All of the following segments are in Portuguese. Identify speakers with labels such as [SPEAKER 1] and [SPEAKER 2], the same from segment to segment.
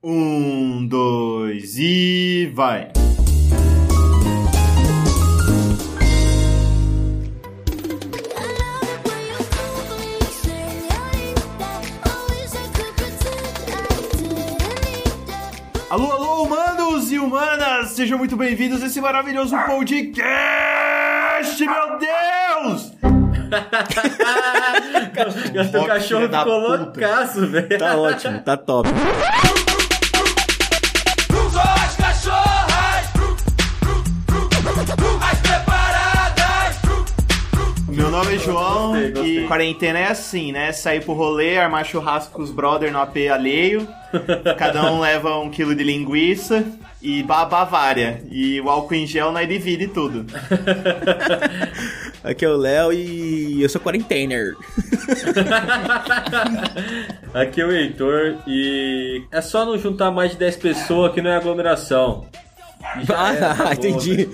[SPEAKER 1] Um, dois e vai! Alô, alô, humanos e humanas! Sejam muito bem-vindos a esse maravilhoso podcast, meu Deus!
[SPEAKER 2] o cachorro ficou loucaço, velho.
[SPEAKER 3] Tá ótimo, tá top.
[SPEAKER 2] Gostei, gostei.
[SPEAKER 1] e quarentena é assim, né? Sair pro rolê, armar churrasco com os brother no AP alheio. Cada um leva um quilo de linguiça e ba- Bavária. E o álcool em gel nós divide tudo.
[SPEAKER 3] Aqui é o Léo e eu sou quarentener.
[SPEAKER 2] Aqui é o Heitor e é só não juntar mais de 10 pessoas que não é aglomeração. E já era,
[SPEAKER 3] Ah, entendi.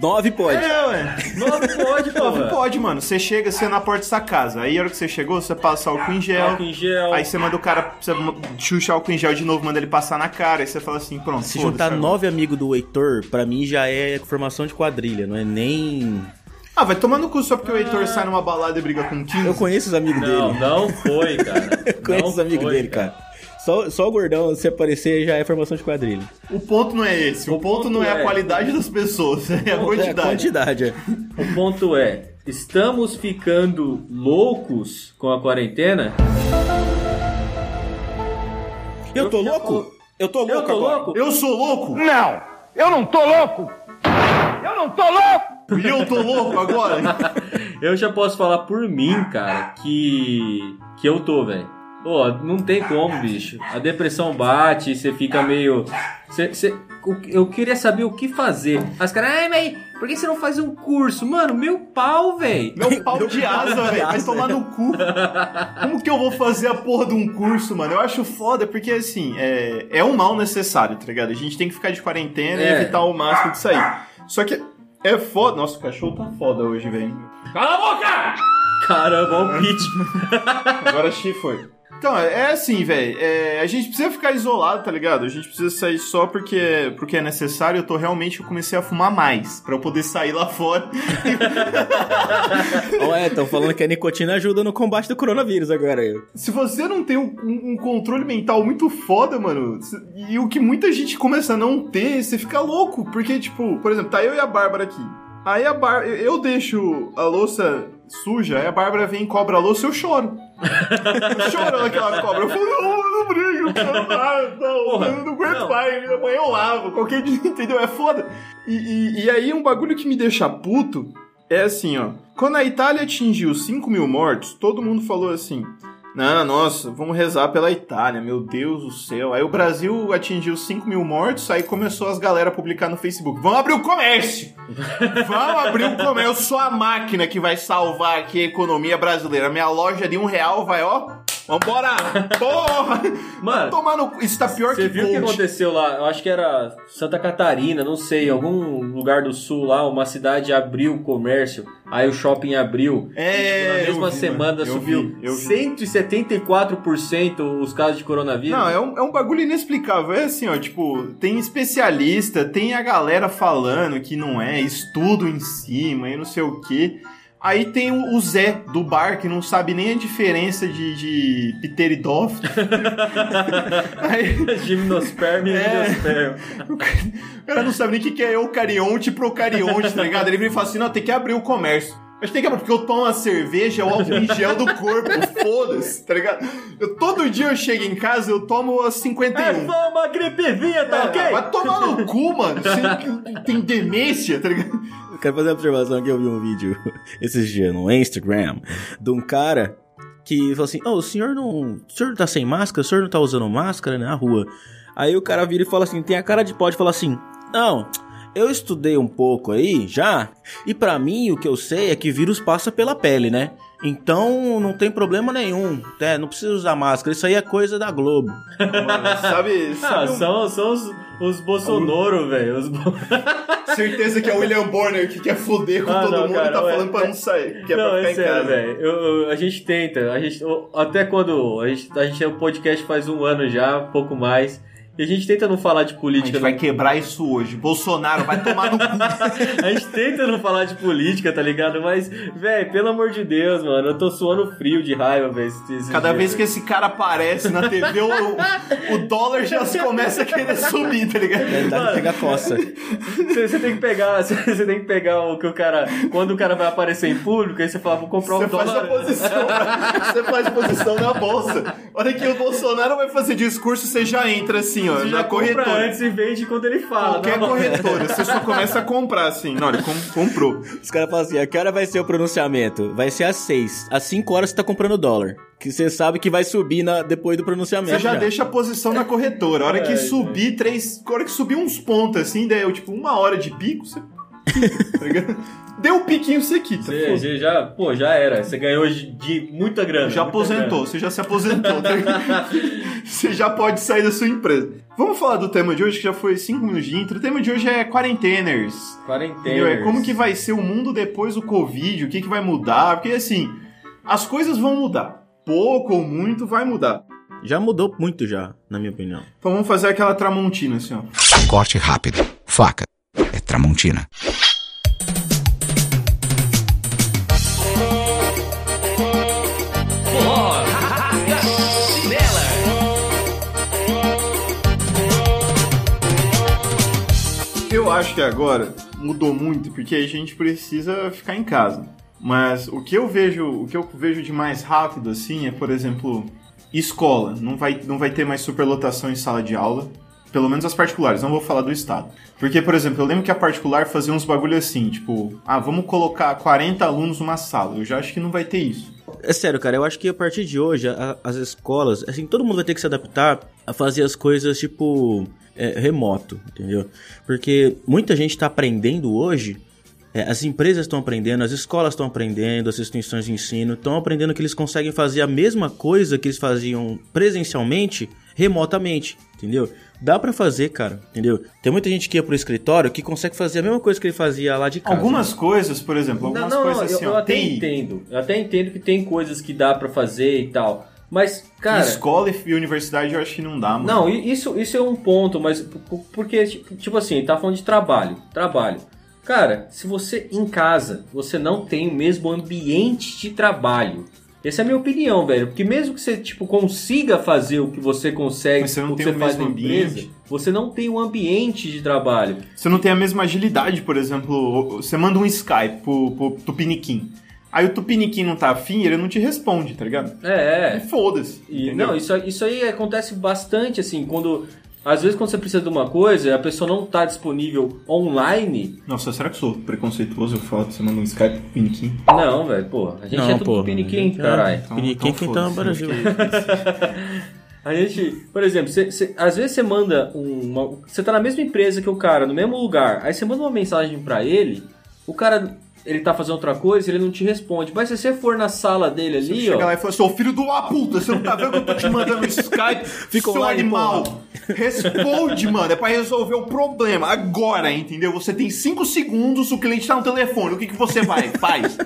[SPEAKER 3] Nove pode.
[SPEAKER 1] É, ué.
[SPEAKER 2] Não pode, pô.
[SPEAKER 1] Não pode, mano. Você chega, você é na porta da sua casa. Aí a hora que você chegou, você passa álcool em gel.
[SPEAKER 2] Álcool em gel.
[SPEAKER 1] Aí você manda o cara, você chucha álcool em gel de novo, manda ele passar na cara. Aí você fala assim, pronto.
[SPEAKER 3] Se juntar nove amigos do Heitor, pra mim já é formação de quadrilha, não é nem.
[SPEAKER 1] Ah, vai tomar no cu só porque o Heitor sai numa balada e briga com 15.
[SPEAKER 3] Eu conheço os amigos
[SPEAKER 2] Não,
[SPEAKER 3] dele.
[SPEAKER 2] não foi, cara.
[SPEAKER 3] Eu conheço
[SPEAKER 2] Não
[SPEAKER 3] os amigos
[SPEAKER 2] foi,
[SPEAKER 3] dele, cara. Só, só o gordão, se aparecer, já é formação de quadrilha.
[SPEAKER 1] O ponto não é esse. O,
[SPEAKER 2] O
[SPEAKER 1] ponto,
[SPEAKER 2] ponto
[SPEAKER 1] não é, a
[SPEAKER 2] é-
[SPEAKER 1] qualidade das pessoas, é a
[SPEAKER 2] é a
[SPEAKER 3] É a
[SPEAKER 1] quantidade.
[SPEAKER 3] quantidade, é.
[SPEAKER 2] O ponto é, estamos ficando loucos com a quarentena?
[SPEAKER 3] Eu tô louco? Eu tô louco
[SPEAKER 2] Eu tô
[SPEAKER 3] agora.
[SPEAKER 2] louco?
[SPEAKER 1] Eu sou louco?
[SPEAKER 4] Não, eu não tô louco! Eu não tô louco!
[SPEAKER 1] E eu tô louco agora?
[SPEAKER 2] Eu já posso falar por mim, cara, que. que eu tô, velho. Pô, não tem como, bicho. A depressão bate, você fica meio. Você, você- o- eu queria saber o que fazer. As caras, ai, mas por que você não faz um curso? Mano, meu pau, velho.
[SPEAKER 1] Meu pau de asa, velho. Vai tomar no cu. Como que eu vou fazer a porra de um curso, mano? Eu acho foda, porque assim, é, é um mal necessário, tá ligado? A gente tem que ficar de quarentena e
[SPEAKER 2] É.
[SPEAKER 1] evitar o máximo de sair. Só que é foda. Nossa, o cachorro tá foda hoje, velho.
[SPEAKER 2] Cala a boca! Caramba, olha o pitch.
[SPEAKER 1] Agora acho que foi. Então, é assim, velho. é, a gente precisa ficar isolado, tá ligado? A gente precisa sair só porque, porque é necessário. Eu tô realmente, eu comecei a fumar mais. Pra eu poder sair lá fora.
[SPEAKER 3] Ó, é, estão falando que a nicotina ajuda no combate do coronavírus agora.
[SPEAKER 1] Se você não tem um, um- um controle mental muito foda, mano, e o que muita gente começa a não ter, você fica louco. Porque, tipo, por exemplo, tá eu e a Bárbara aqui. Aí a Bárbara, eu deixo a louça suja, aí a Bárbara vem e cobra a louça, eu choro. Eu choro naquela cobra. Eu falo, não, eu não brigo, eu não não,
[SPEAKER 2] Porra,
[SPEAKER 1] eu não aguento
[SPEAKER 2] não.
[SPEAKER 1] mais, amanhã eu lavo, qualquer dia, entendeu? É foda. E, e, e aí um bagulho que me deixa puto é assim, ó. Quando a Itália atingiu 5 mil mortos, todo mundo falou assim. Não, nossa, vamos rezar pela Itália, meu Deus do céu. Aí o Brasil atingiu 5 mil mortos, aí começou as galera a publicar no Facebook. Vamos abrir o comércio! Vamos abrir o comércio. Eu sou a máquina que vai salvar aqui a economia brasileira. Minha loja de um real vai, ó. Vambora! Porra!
[SPEAKER 2] Mano,
[SPEAKER 1] Tomar no... Isso tá pior
[SPEAKER 2] Você
[SPEAKER 1] que
[SPEAKER 2] viu o que aconteceu lá? Eu acho que era Santa Catarina, não sei, algum lugar do sul lá, uma cidade abriu o comércio, aí o shopping abriu.
[SPEAKER 1] É,
[SPEAKER 2] Na
[SPEAKER 1] eu
[SPEAKER 2] mesma
[SPEAKER 1] vi,
[SPEAKER 2] semana.
[SPEAKER 1] Eu
[SPEAKER 2] subiu
[SPEAKER 1] vi.
[SPEAKER 2] 174% os casos de coronavírus.
[SPEAKER 1] Não, é um, é um bagulho inexplicável. É assim, ó, tipo, tem especialista, tem a galera falando que não é, estudo em cima e não sei o quê. Aí tem o, Zé do bar que não sabe nem a diferença de, de pteridófilo. Aí,
[SPEAKER 2] Gimnosperma e
[SPEAKER 1] É. o cara não sabe nem o que é eucarionte e procarionte, tá ligado? Ele vem e fala assim: não, tem que abrir o comércio. Mas tem que abrir, porque eu tomo a cerveja, é o álcool em gel do corpo, foda-se, tá ligado? Eu, todo dia eu chego em casa, eu tomo a 51.
[SPEAKER 2] É só uma gripezinha, tá
[SPEAKER 1] É,
[SPEAKER 2] ok?
[SPEAKER 1] Vai tomar no cu, mano. Você tem demência, tá ligado?
[SPEAKER 3] Quero fazer uma observação que eu vi um vídeo esses dias no Instagram de um cara que falou assim: Ô, o senhor não. O senhor tá sem máscara? O senhor não tá usando máscara na rua? Aí o cara vira e fala assim: tem a cara de pau de falar assim: Não, eu estudei um pouco aí já, e pra mim o que eu sei é que vírus passa pela pele, né? Então não tem problema nenhum, é, não precisa usar máscara, isso aí é coisa da Globo.
[SPEAKER 1] Mano, sabe,
[SPEAKER 2] Ah,
[SPEAKER 1] sabe um-
[SPEAKER 2] são, são os, os Bolsonaro, velho. Os
[SPEAKER 1] certeza que é o William Bonner que quer foder com
[SPEAKER 2] Ah,
[SPEAKER 1] todo
[SPEAKER 2] não,
[SPEAKER 1] mundo
[SPEAKER 2] cara,
[SPEAKER 1] e tá
[SPEAKER 2] ué,
[SPEAKER 1] falando pra
[SPEAKER 2] é-
[SPEAKER 1] não sair, que é
[SPEAKER 2] não,
[SPEAKER 1] pra ficar
[SPEAKER 2] é
[SPEAKER 1] em casa.
[SPEAKER 2] velho. Eu- eu- A gente tenta, a gente, eu- até quando a gente, a gente tem o podcast faz um ano já, um pouco mais. E a gente tenta não falar de
[SPEAKER 1] A
[SPEAKER 2] política.
[SPEAKER 1] gente vai quebrar isso hoje. Bolsonaro vai tomar no cu.
[SPEAKER 2] A gente tenta não falar de política, tá ligado? Mas, velho, pelo amor de Deus, mano, eu tô suando frio de raiva, velho.
[SPEAKER 1] Cada vez que esse cara aparece na TV, o, o dólar já se começa a querer subir, tá ligado?
[SPEAKER 3] Verdade, pega coça.
[SPEAKER 2] Você, você tem que pegar, você, tem que pegar o que o cara. Quando o cara vai aparecer em público, aí você fala, vou comprar um
[SPEAKER 1] Você faz
[SPEAKER 2] dólar.
[SPEAKER 1] a posição, você faz posição na bolsa. Olha que o Bolsonaro vai fazer discurso, você já entra assim, ó,
[SPEAKER 2] Você já
[SPEAKER 1] corretora.
[SPEAKER 2] antes e vende quando ele fala.
[SPEAKER 1] Qualquer
[SPEAKER 2] não.
[SPEAKER 1] corretora, você só começa a comprar assim. Olha, com- comprou.
[SPEAKER 3] Os caras falam assim, a que hora vai ser o pronunciamento? Vai ser às 6. Às 5 horas você tá comprando dólar. Que você sabe que vai subir na- depois do pronunciamento.
[SPEAKER 1] Você já deixa a posição na corretora. A hora que
[SPEAKER 2] Ai,
[SPEAKER 1] subir três. A hora que subir uns pontos assim, daí eu, tipo, uma hora de pico, você. Tá? Deu o piquinho, você quita.
[SPEAKER 2] Você, você já, pô, já era. Você ganhou de, de muita grana.
[SPEAKER 1] Já
[SPEAKER 2] muita
[SPEAKER 1] aposentou, você já se aposentou. tá ligado? você já pode sair da sua empresa. Vamos falar do tema de hoje, que já foi 5 minutos de intro. O tema de hoje é quarenteners.
[SPEAKER 2] grana.
[SPEAKER 1] Entendeu? É como que vai ser o mundo depois do Covid, o que, que vai mudar. Porque assim, as coisas vão mudar. Pouco ou muito vai mudar.
[SPEAKER 3] Já mudou muito já, na minha opinião.
[SPEAKER 1] Então vamos fazer aquela tramontina assim, ó.
[SPEAKER 5] Corte rápido. Faca. Tramontina.
[SPEAKER 1] Eu acho que agora mudou muito porque a gente precisa ficar em casa. Mas o que eu vejo, o que eu vejo de mais rápido assim é, por exemplo, escola. Não vai, não vai ter mais superlotação em sala de aula. Pelo menos as particulares, não vou falar do estado. Porque, por exemplo, eu lembro que a particular fazia uns bagulho assim, tipo, ah, vamos colocar 40 alunos numa sala. Eu já acho que não vai ter isso.
[SPEAKER 3] É sério, cara, eu acho que a partir de hoje, a- as escolas, assim, todo mundo vai ter que se adaptar a fazer as coisas, tipo, é, remoto, entendeu? Porque muita gente tá aprendendo hoje, é, as empresas estão aprendendo, as escolas estão aprendendo, as instituições de ensino estão aprendendo que eles conseguem fazer a mesma coisa que eles faziam presencialmente, remotamente, entendeu? Dá pra fazer, cara, entendeu? Tem muita gente que ia pro escritório que consegue fazer a mesma coisa que ele fazia lá de casa.
[SPEAKER 1] Algumas coisas, por exemplo,
[SPEAKER 2] Não,
[SPEAKER 1] algumas
[SPEAKER 2] não,
[SPEAKER 1] coisas
[SPEAKER 2] não,
[SPEAKER 1] assim,
[SPEAKER 2] eu, eu
[SPEAKER 1] ó,
[SPEAKER 2] até
[SPEAKER 1] TI.
[SPEAKER 2] entendo. Eu até entendo que tem coisas que dá pra fazer e tal. Mas, cara.
[SPEAKER 1] Escola e universidade eu acho que não dá, mano.
[SPEAKER 2] Não, isso, isso é um ponto, mas porque, tipo tipo assim, tá falando de trabalho. Trabalho. Cara, se você em casa, você não tem o mesmo ambiente de trabalho. Essa é a minha opinião, velho. Porque mesmo que você, tipo, consiga fazer o que você consegue,
[SPEAKER 1] Mas você não
[SPEAKER 2] o que
[SPEAKER 1] tem
[SPEAKER 2] você
[SPEAKER 1] o
[SPEAKER 2] faz
[SPEAKER 1] mesmo
[SPEAKER 2] na empresa,
[SPEAKER 1] ambiente.
[SPEAKER 2] você não tem um ambiente de trabalho.
[SPEAKER 1] Você não tem a mesma agilidade, por exemplo, você manda um Skype pro, pro Tupiniquim. Aí o Tupiniquim não tá afim, ele não te responde, tá ligado?
[SPEAKER 2] É,
[SPEAKER 1] E
[SPEAKER 2] é.
[SPEAKER 1] foda-se.
[SPEAKER 2] E, não, isso, isso aí acontece bastante, assim, quando. Às vezes quando você precisa de uma coisa, a pessoa não tá disponível online.
[SPEAKER 1] Nossa, será que eu sou preconceituoso? Eu falo que você manda um Skype pro Tupiniquim.
[SPEAKER 2] Não, velho, pô. A gente
[SPEAKER 3] Não,
[SPEAKER 2] é tudo
[SPEAKER 3] pô,
[SPEAKER 2] piniquim,
[SPEAKER 3] é-
[SPEAKER 2] caralho.
[SPEAKER 3] Piniquim que tá no Brasil.
[SPEAKER 2] A gente, por exemplo, você- você- às vezes você manda uma. Você tá na mesma empresa que o cara, no mesmo lugar, aí você manda uma mensagem pra ele, o cara. Ele tá fazendo outra coisa, ele não te responde. Mas se você for na sala dele
[SPEAKER 1] Você
[SPEAKER 2] ali,
[SPEAKER 1] chega
[SPEAKER 2] ó.
[SPEAKER 1] lá e fala, seu filho de uma puta, você não tá vendo que eu tô te mandando Skype?
[SPEAKER 3] Fica
[SPEAKER 1] seu
[SPEAKER 3] online,
[SPEAKER 1] animal. Responde, mano, é pra resolver o problema. Agora, entendeu? Você tem 5 segundos, o cliente tá no telefone, o que, que você vai? Faz.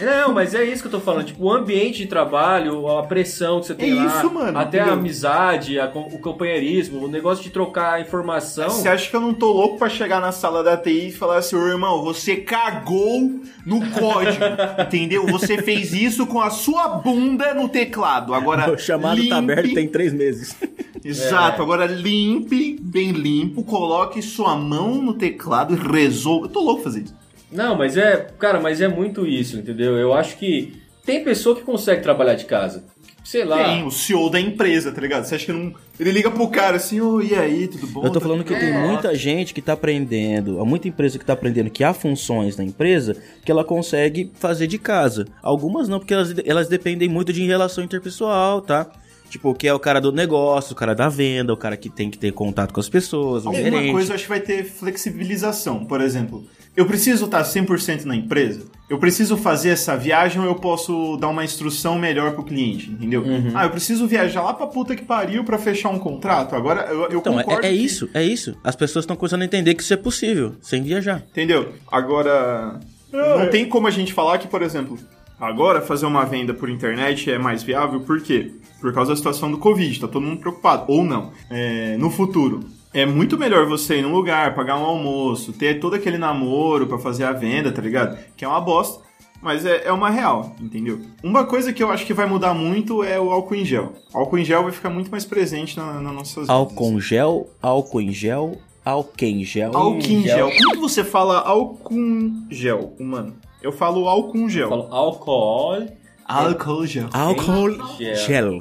[SPEAKER 2] Não, mas é isso que eu tô falando. Tipo, o ambiente de trabalho, a pressão que você tem
[SPEAKER 1] É
[SPEAKER 2] lá.
[SPEAKER 1] isso, mano,
[SPEAKER 2] Até a
[SPEAKER 1] entendeu?
[SPEAKER 2] amizade, a o companheirismo, o negócio de trocar informação.
[SPEAKER 1] Você acha que eu não tô louco pra chegar na sala da TI e falar assim, ô irmão, você cagou no código, entendeu? Você fez isso com a sua bunda no teclado. Agora,
[SPEAKER 3] O chamado
[SPEAKER 1] limpe...
[SPEAKER 3] tá aberto tem três meses.
[SPEAKER 1] Exato,
[SPEAKER 2] É.
[SPEAKER 1] agora limpe, bem limpo, coloque sua mão no teclado e resolva. Eu tô louco fazer isso.
[SPEAKER 2] Não, mas é. Cara, mas é muito isso, entendeu? Eu acho que tem pessoa que consegue trabalhar de casa. Sei lá.
[SPEAKER 1] Tem o CEO da empresa, tá ligado? Você acha que não. Ele liga pro cara assim, ô, e aí, tudo bom?
[SPEAKER 3] Eu tô
[SPEAKER 1] Tá
[SPEAKER 3] falando que
[SPEAKER 1] tudo
[SPEAKER 3] tem
[SPEAKER 1] bom?"
[SPEAKER 3] muita gente que tá aprendendo, há muita empresa que tá aprendendo que há funções na empresa que ela consegue fazer de casa. Algumas não, porque elas, elas dependem muito de relação interpessoal, tá? Tipo, que é o cara do negócio, o cara da venda, o cara que tem que ter contato com as pessoas, o
[SPEAKER 1] Alguma
[SPEAKER 3] gerente.
[SPEAKER 1] coisa eu acho que vai ter flexibilização. Por exemplo, eu preciso estar 100% na empresa? Eu preciso fazer essa viagem ou eu posso dar uma instrução melhor pro cliente, entendeu?
[SPEAKER 3] Uhum.
[SPEAKER 1] Ah, eu preciso viajar lá pra puta que pariu pra fechar um contrato? Agora, eu, eu
[SPEAKER 3] Então, é,
[SPEAKER 1] concordo
[SPEAKER 3] é
[SPEAKER 1] que-
[SPEAKER 3] isso, é isso. As pessoas estão começando a entender que isso é possível, sem viajar.
[SPEAKER 1] Entendeu? Agora, não tem como a gente falar que, por exemplo, Agora, fazer uma venda por internet é mais viável, por quê? Por causa da situação do Covid, tá todo mundo preocupado. Ou não. É, no futuro, é muito melhor você ir num lugar, pagar um almoço, ter todo aquele namoro pra fazer a venda, tá ligado? Que é uma bosta. Mas é, é uma real, entendeu? Uma coisa que eu acho que vai mudar muito é o álcool em gel. O álcool em gel vai ficar muito mais presente na, na nossas
[SPEAKER 3] Álcool em
[SPEAKER 1] vidas.
[SPEAKER 3] gel, álcool em gel, álcool em gel.
[SPEAKER 1] Álcool em gel. Como que você fala álcool em gel, mano? Eu falo álcool em
[SPEAKER 2] Eu
[SPEAKER 1] gel.
[SPEAKER 2] falo álcool.
[SPEAKER 1] Álcool gel.
[SPEAKER 3] Álcool
[SPEAKER 2] Gel.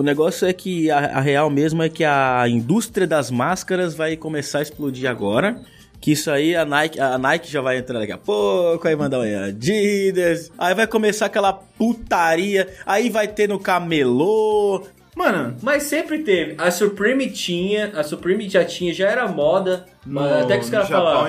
[SPEAKER 3] O negócio é que a, a real mesmo é que a indústria das máscaras vai começar a explodir agora. Que isso aí a Nike, a Nike já vai entrar daqui a pouco, aí mandar uma Adidas, aí vai começar aquela putaria, aí vai ter no camelô.
[SPEAKER 1] Mano,
[SPEAKER 2] Mas sempre teve. A Supreme tinha, a Supreme já tinha, já era moda. mas até que os
[SPEAKER 1] no
[SPEAKER 2] caras
[SPEAKER 1] Japão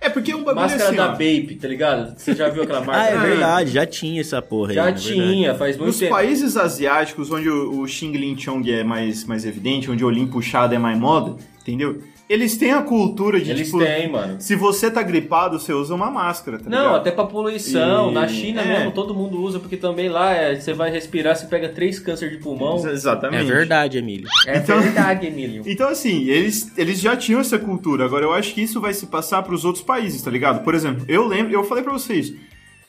[SPEAKER 1] É porque um bagulho
[SPEAKER 2] Máscara
[SPEAKER 1] assim,
[SPEAKER 2] da
[SPEAKER 1] ó,
[SPEAKER 2] Bape, tá ligado? Você já viu aquela marca?
[SPEAKER 3] Ah, é verdade, já tinha essa porra
[SPEAKER 2] Já
[SPEAKER 3] aí. é verdade.
[SPEAKER 2] tinha, faz muito
[SPEAKER 1] Nos
[SPEAKER 2] tempo.
[SPEAKER 1] países asiáticos, onde o, o Xing Ling Chong é mais, mais evidente, onde o Olim puxado é mais moda, entendeu? Eles têm a cultura de,
[SPEAKER 2] Eles
[SPEAKER 1] tipo,
[SPEAKER 2] têm, mano.
[SPEAKER 1] se você tá gripado, você usa uma máscara, tá
[SPEAKER 2] Não,
[SPEAKER 1] ligado?
[SPEAKER 2] até pra poluição.
[SPEAKER 1] E-
[SPEAKER 2] Na China
[SPEAKER 1] é.
[SPEAKER 2] mesmo todo mundo usa, porque também lá é, você vai respirar, você pega três câncer de pulmão.
[SPEAKER 1] Ex- Exatamente.
[SPEAKER 3] É verdade, Emílio.
[SPEAKER 2] É
[SPEAKER 1] Então-
[SPEAKER 2] verdade, Emílio.
[SPEAKER 1] Então, assim, eles, eles já tinham essa cultura. Agora, eu acho que isso vai se passar pros outros países, tá ligado? Por exemplo, eu lembro, eu falei pra vocês,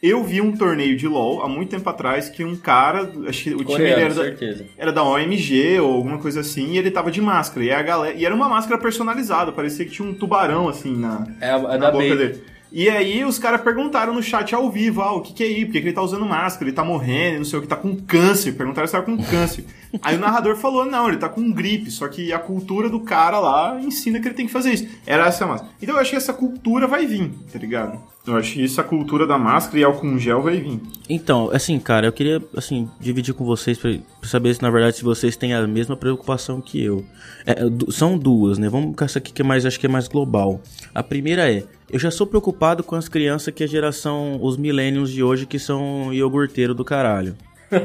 [SPEAKER 1] eu vi um torneio de LoL há muito tempo atrás que um cara, acho que o time
[SPEAKER 2] Coreano,
[SPEAKER 1] ele era da,
[SPEAKER 2] certeza.
[SPEAKER 1] era da OMG ou alguma coisa assim, e ele tava de máscara. E, a galera, e era uma máscara personalizada, parecia que tinha um tubarão assim na,
[SPEAKER 2] É a
[SPEAKER 1] na
[SPEAKER 2] da
[SPEAKER 1] boca dele. E aí os caras perguntaram no chat ao vivo, ah, o que que é aí? Por que, que ele tá usando máscara? Ele tá morrendo, não sei o que, tá com câncer. Perguntaram se tava com câncer. Aí o narrador falou, não, ele tá com gripe, só que a cultura do cara lá ensina que ele tem que fazer isso. Era essa máscara. Então eu acho que essa cultura vai vir, tá ligado? Eu acho que essa cultura da máscara e álcool gel vai vir.
[SPEAKER 3] Então, assim, cara, eu queria, assim, dividir com vocês pra, pra saber se, na verdade, se vocês têm a mesma preocupação que eu. É, du- são duas, né? Vamos com essa aqui que é mais, acho que é mais global. A primeira é, eu já sou preocupado com as crianças que é a geração, os millennials de hoje, que são iogurteiro do caralho.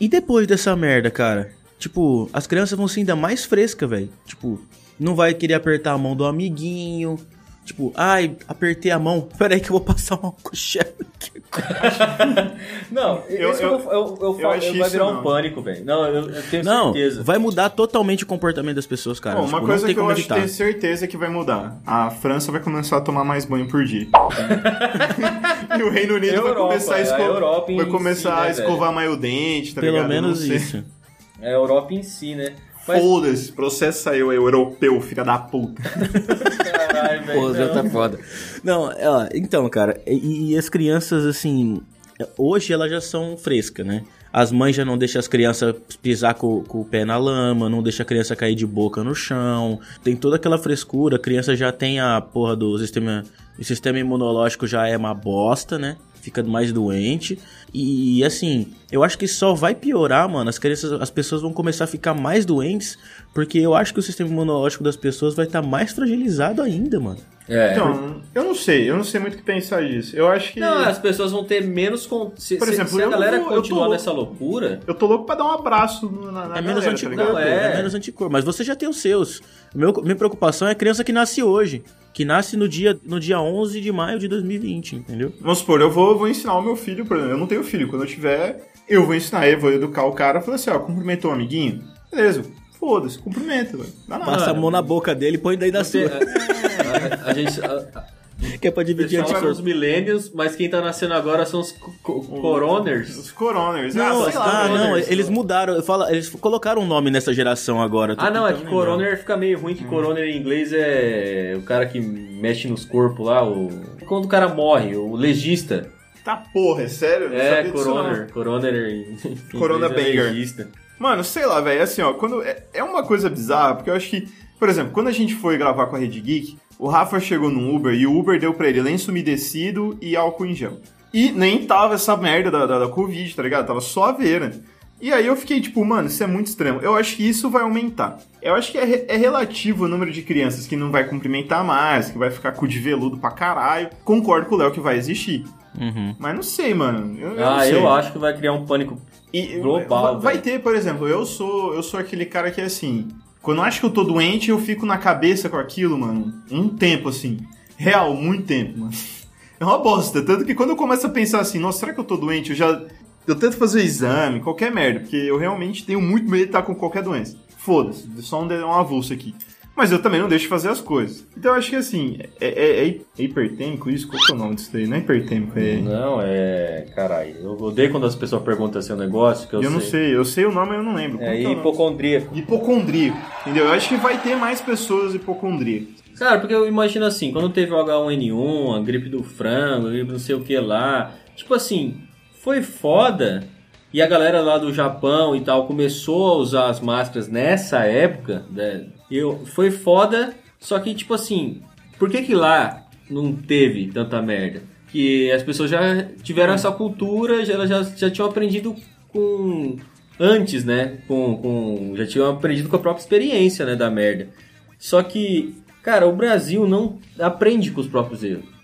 [SPEAKER 3] e depois dessa merda, cara? Tipo, as crianças vão ser ainda mais frescas, velho. Tipo, não vai querer apertar a mão do amiguinho. Tipo, ai, apertei a mão. Peraí que eu vou passar um álcool aqui.
[SPEAKER 2] Não,
[SPEAKER 1] Eu-
[SPEAKER 2] isso
[SPEAKER 1] eu-
[SPEAKER 2] eu, eu, eu,
[SPEAKER 1] eu
[SPEAKER 2] falo,
[SPEAKER 1] acho
[SPEAKER 2] vai
[SPEAKER 1] isso
[SPEAKER 2] virar um
[SPEAKER 1] não.
[SPEAKER 2] pânico, velho. Não, eu, eu tenho
[SPEAKER 3] Não,
[SPEAKER 2] certeza.
[SPEAKER 3] vai mudar totalmente o comportamento das pessoas, cara.
[SPEAKER 1] Bom,
[SPEAKER 3] Tipo,
[SPEAKER 1] uma
[SPEAKER 3] não
[SPEAKER 1] coisa
[SPEAKER 3] tem
[SPEAKER 1] que eu acho tenho certeza que vai mudar. A França vai começar a tomar mais banho por dia. e o Reino Unido vai
[SPEAKER 2] Europa,
[SPEAKER 1] começar a,
[SPEAKER 2] a
[SPEAKER 1] esco-
[SPEAKER 2] Europa
[SPEAKER 1] vai
[SPEAKER 2] si,
[SPEAKER 1] começar
[SPEAKER 2] né,
[SPEAKER 1] a escovar mais o dente, tá
[SPEAKER 3] Pelo
[SPEAKER 1] ligado? Eu
[SPEAKER 3] menos isso.
[SPEAKER 2] É a Europa em si, né? Mas,
[SPEAKER 1] Foda-se, processa eu, europeu, filha da puta.
[SPEAKER 2] caralho, velho.
[SPEAKER 3] Já tá foda. Não, ó, então, cara, e, e as crianças, assim, hoje elas já são frescas, né? As mães já não deixam as crianças pisar com, com o pé na lama, não deixa a criança cair de boca no chão. Tem toda aquela frescura, a criança já tem a porra do sistema. O sistema imunológico já é uma bosta, né? Fica mais doente. E assim, eu acho que só vai piorar, mano. As crianças, as pessoas vão começar a ficar mais doentes, porque eu acho que o sistema imunológico das pessoas vai estar mais fragilizado ainda, mano.
[SPEAKER 2] É.
[SPEAKER 1] Então, eu não sei, eu não sei muito o que pensar disso. Eu acho que.
[SPEAKER 2] Não, as pessoas vão ter menos. Con... Se,
[SPEAKER 1] Por
[SPEAKER 2] se-
[SPEAKER 1] exemplo,
[SPEAKER 2] se a
[SPEAKER 1] eu
[SPEAKER 2] galera
[SPEAKER 1] eu tô
[SPEAKER 2] continuar
[SPEAKER 1] louco.
[SPEAKER 2] nessa loucura.
[SPEAKER 1] Eu tô louco pra dar um abraço na, na
[SPEAKER 3] É menos
[SPEAKER 1] galera, tá
[SPEAKER 3] anticorpo,
[SPEAKER 1] ligado?
[SPEAKER 2] Não,
[SPEAKER 3] é.
[SPEAKER 2] é.
[SPEAKER 3] menos anticorpo. Mas você já tem os seus. Meu, minha preocupação é a criança que nasce hoje. Que nasce no dia, no dia 11 de maio de 2020, entendeu?
[SPEAKER 1] Vamos supor, eu vou, vou ensinar o meu filho, por exemplo, eu não tenho filho, quando eu tiver, eu vou ensinar ele, vou educar o cara, falar assim, ó, cumprimentou o amiguinho? Beleza, foda-se, cumprimenta, velho. Dá nada.
[SPEAKER 3] Passa a mão na boca dele e põe daí da
[SPEAKER 2] Você-
[SPEAKER 3] sua.
[SPEAKER 2] a, a- a gente. a- a-
[SPEAKER 3] Que é pra dividir
[SPEAKER 2] pessoal são os millennials, mas quem tá nascendo agora são os co- co- coroners.
[SPEAKER 1] Os coroners.
[SPEAKER 3] Não,
[SPEAKER 1] ah, sei lá,
[SPEAKER 3] ah,
[SPEAKER 1] velho.
[SPEAKER 3] não, eles mudaram, eu falo, eles colocaram um nome nessa geração agora.
[SPEAKER 2] Ah, não, é que
[SPEAKER 3] lembrar.
[SPEAKER 2] coroner fica meio ruim, que coroner em inglês é o cara que mexe nos corpos lá, o... Quando o cara morre, o legista.
[SPEAKER 1] Tá porra, é sério?
[SPEAKER 2] É, coroner. Coroner em em
[SPEAKER 1] Corona
[SPEAKER 2] é
[SPEAKER 1] banger.
[SPEAKER 2] legista.
[SPEAKER 1] Mano, sei lá, velho, assim, ó, quando. É, é uma coisa bizarra, porque eu acho que. Por exemplo, quando a gente foi gravar com a Rede Geek, o Rafa chegou num Uber e o Uber deu pra ele lenço umedecido e álcool em gel. E nem tava essa merda da, da, da Covid, tá ligado? Tava só a veira. E aí eu fiquei tipo, mano, isso é muito extremo. Eu acho que isso vai aumentar. Eu acho que é, é relativo o número de crianças que não vai cumprimentar mais, que vai ficar cu de veludo pra caralho. Concordo com o Léo que vai existir.
[SPEAKER 3] Uhum.
[SPEAKER 1] Mas não sei, mano. Eu, eu
[SPEAKER 2] Ah, eu acho que vai criar um pânico.
[SPEAKER 1] E
[SPEAKER 2] Global,
[SPEAKER 1] vai, vai ter, por exemplo, eu sou eu sou aquele cara que é assim, quando eu acho que eu tô doente, eu fico na cabeça com aquilo, mano, um tempo assim. Real, muito tempo, mano. É uma bosta. Tanto que quando eu começo a pensar assim, nossa, será que eu tô doente? Eu já. Eu tento fazer exame, qualquer merda, porque eu realmente tenho muito medo de estar com qualquer doença. Foda-se, só um, um avulso aqui. Mas eu também não deixo de fazer as coisas. Então eu acho que assim, é, é- é hipertêmico isso? Qual que é o nome disso daí? Não é hipertêmico, é.
[SPEAKER 2] Não, é. Caralho, eu odeio quando as pessoas perguntam seu negócio, que eu,
[SPEAKER 1] Eu, não sei, eu sei o nome, mas eu não lembro. Como
[SPEAKER 2] É
[SPEAKER 1] o nome?
[SPEAKER 2] hipocondríaco.
[SPEAKER 1] Hipocondríaco. Entendeu? Eu acho que vai ter mais pessoas hipocondríacas.
[SPEAKER 2] Cara, porque eu imagino assim, quando teve o H1N1, a gripe do frango, a gripe não sei o que lá, tipo assim, foi foda. E a galera lá do Japão e tal começou a usar as máscaras nessa época, né? Eu, foi foda, só que tipo assim, por que que lá não teve tanta merda? Que as pessoas já tiveram essa cultura, já, elas já, já tinham aprendido com antes, né? Com, com já tinham aprendido com a própria experiência, né, da merda. Só que, cara, o Brasil não aprende com os próprios erros.